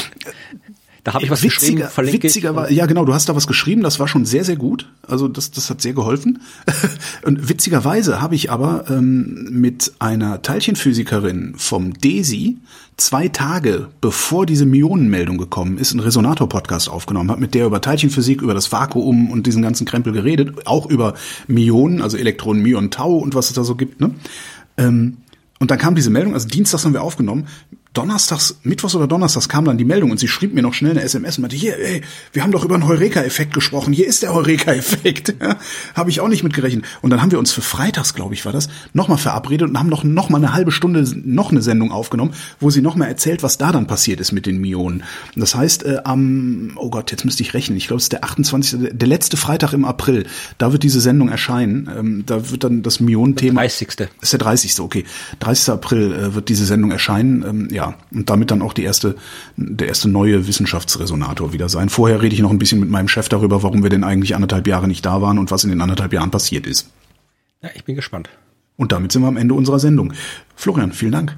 Da habe ich was witziger, geschrieben, verlinke witziger. War, ja, genau, du hast da was geschrieben, das war schon sehr, sehr gut. Also das, das hat sehr geholfen. Und witzigerweise habe ich aber ähm, mit einer Teilchenphysikerin vom DESI zwei Tage bevor diese Myonenmeldung gekommen ist, einen Resonator-Podcast aufgenommen, habe mit der über Teilchenphysik, über das Vakuum und diesen ganzen Krempel geredet, auch über Myonen, also Elektronen, Myon, Tau und was es da so gibt. Ne? Ähm, und dann kam diese Meldung, also Dienstags haben wir aufgenommen, donnerstags, mittwochs oder donnerstags kam dann die Meldung und sie schrieb mir noch schnell eine SMS und meinte, hier, ey, wir haben doch über einen Heureka-Effekt gesprochen, hier ist der Heureka-Effekt. Ja, habe ich auch nicht mitgerechnet. Und dann haben wir uns für freitags, glaube ich, war das, nochmal verabredet und haben noch, noch mal eine halbe Stunde noch eine Sendung aufgenommen, wo sie nochmal erzählt, was da dann passiert ist mit den Mionen. Das heißt, äh, am, oh Gott, jetzt müsste ich rechnen, ich glaube, es ist der 28., der letzte Freitag im April, da wird diese Sendung erscheinen. Ähm, da wird dann das Mionenthema. Der 30. Ist der 30. Okay. 30. April äh, wird diese Sendung erscheinen. Ähm, ja, und damit dann auch die erste, der erste neue Wissenschaftsresonator wieder sein. Vorher rede ich noch ein bisschen mit meinem Chef darüber, warum wir denn eigentlich anderthalb Jahre nicht da waren und was in den anderthalb Jahren passiert ist. Ja, ich bin gespannt. Und damit sind wir am Ende unserer Sendung. Florian, vielen Dank.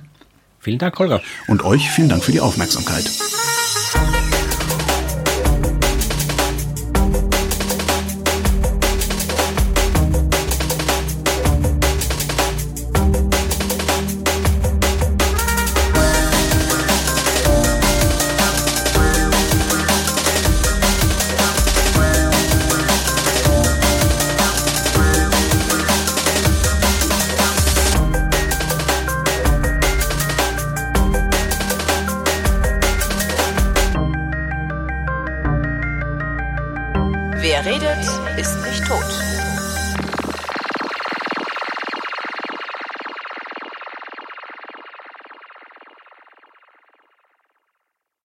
Vielen Dank, Holger. Und euch vielen Dank für die Aufmerksamkeit.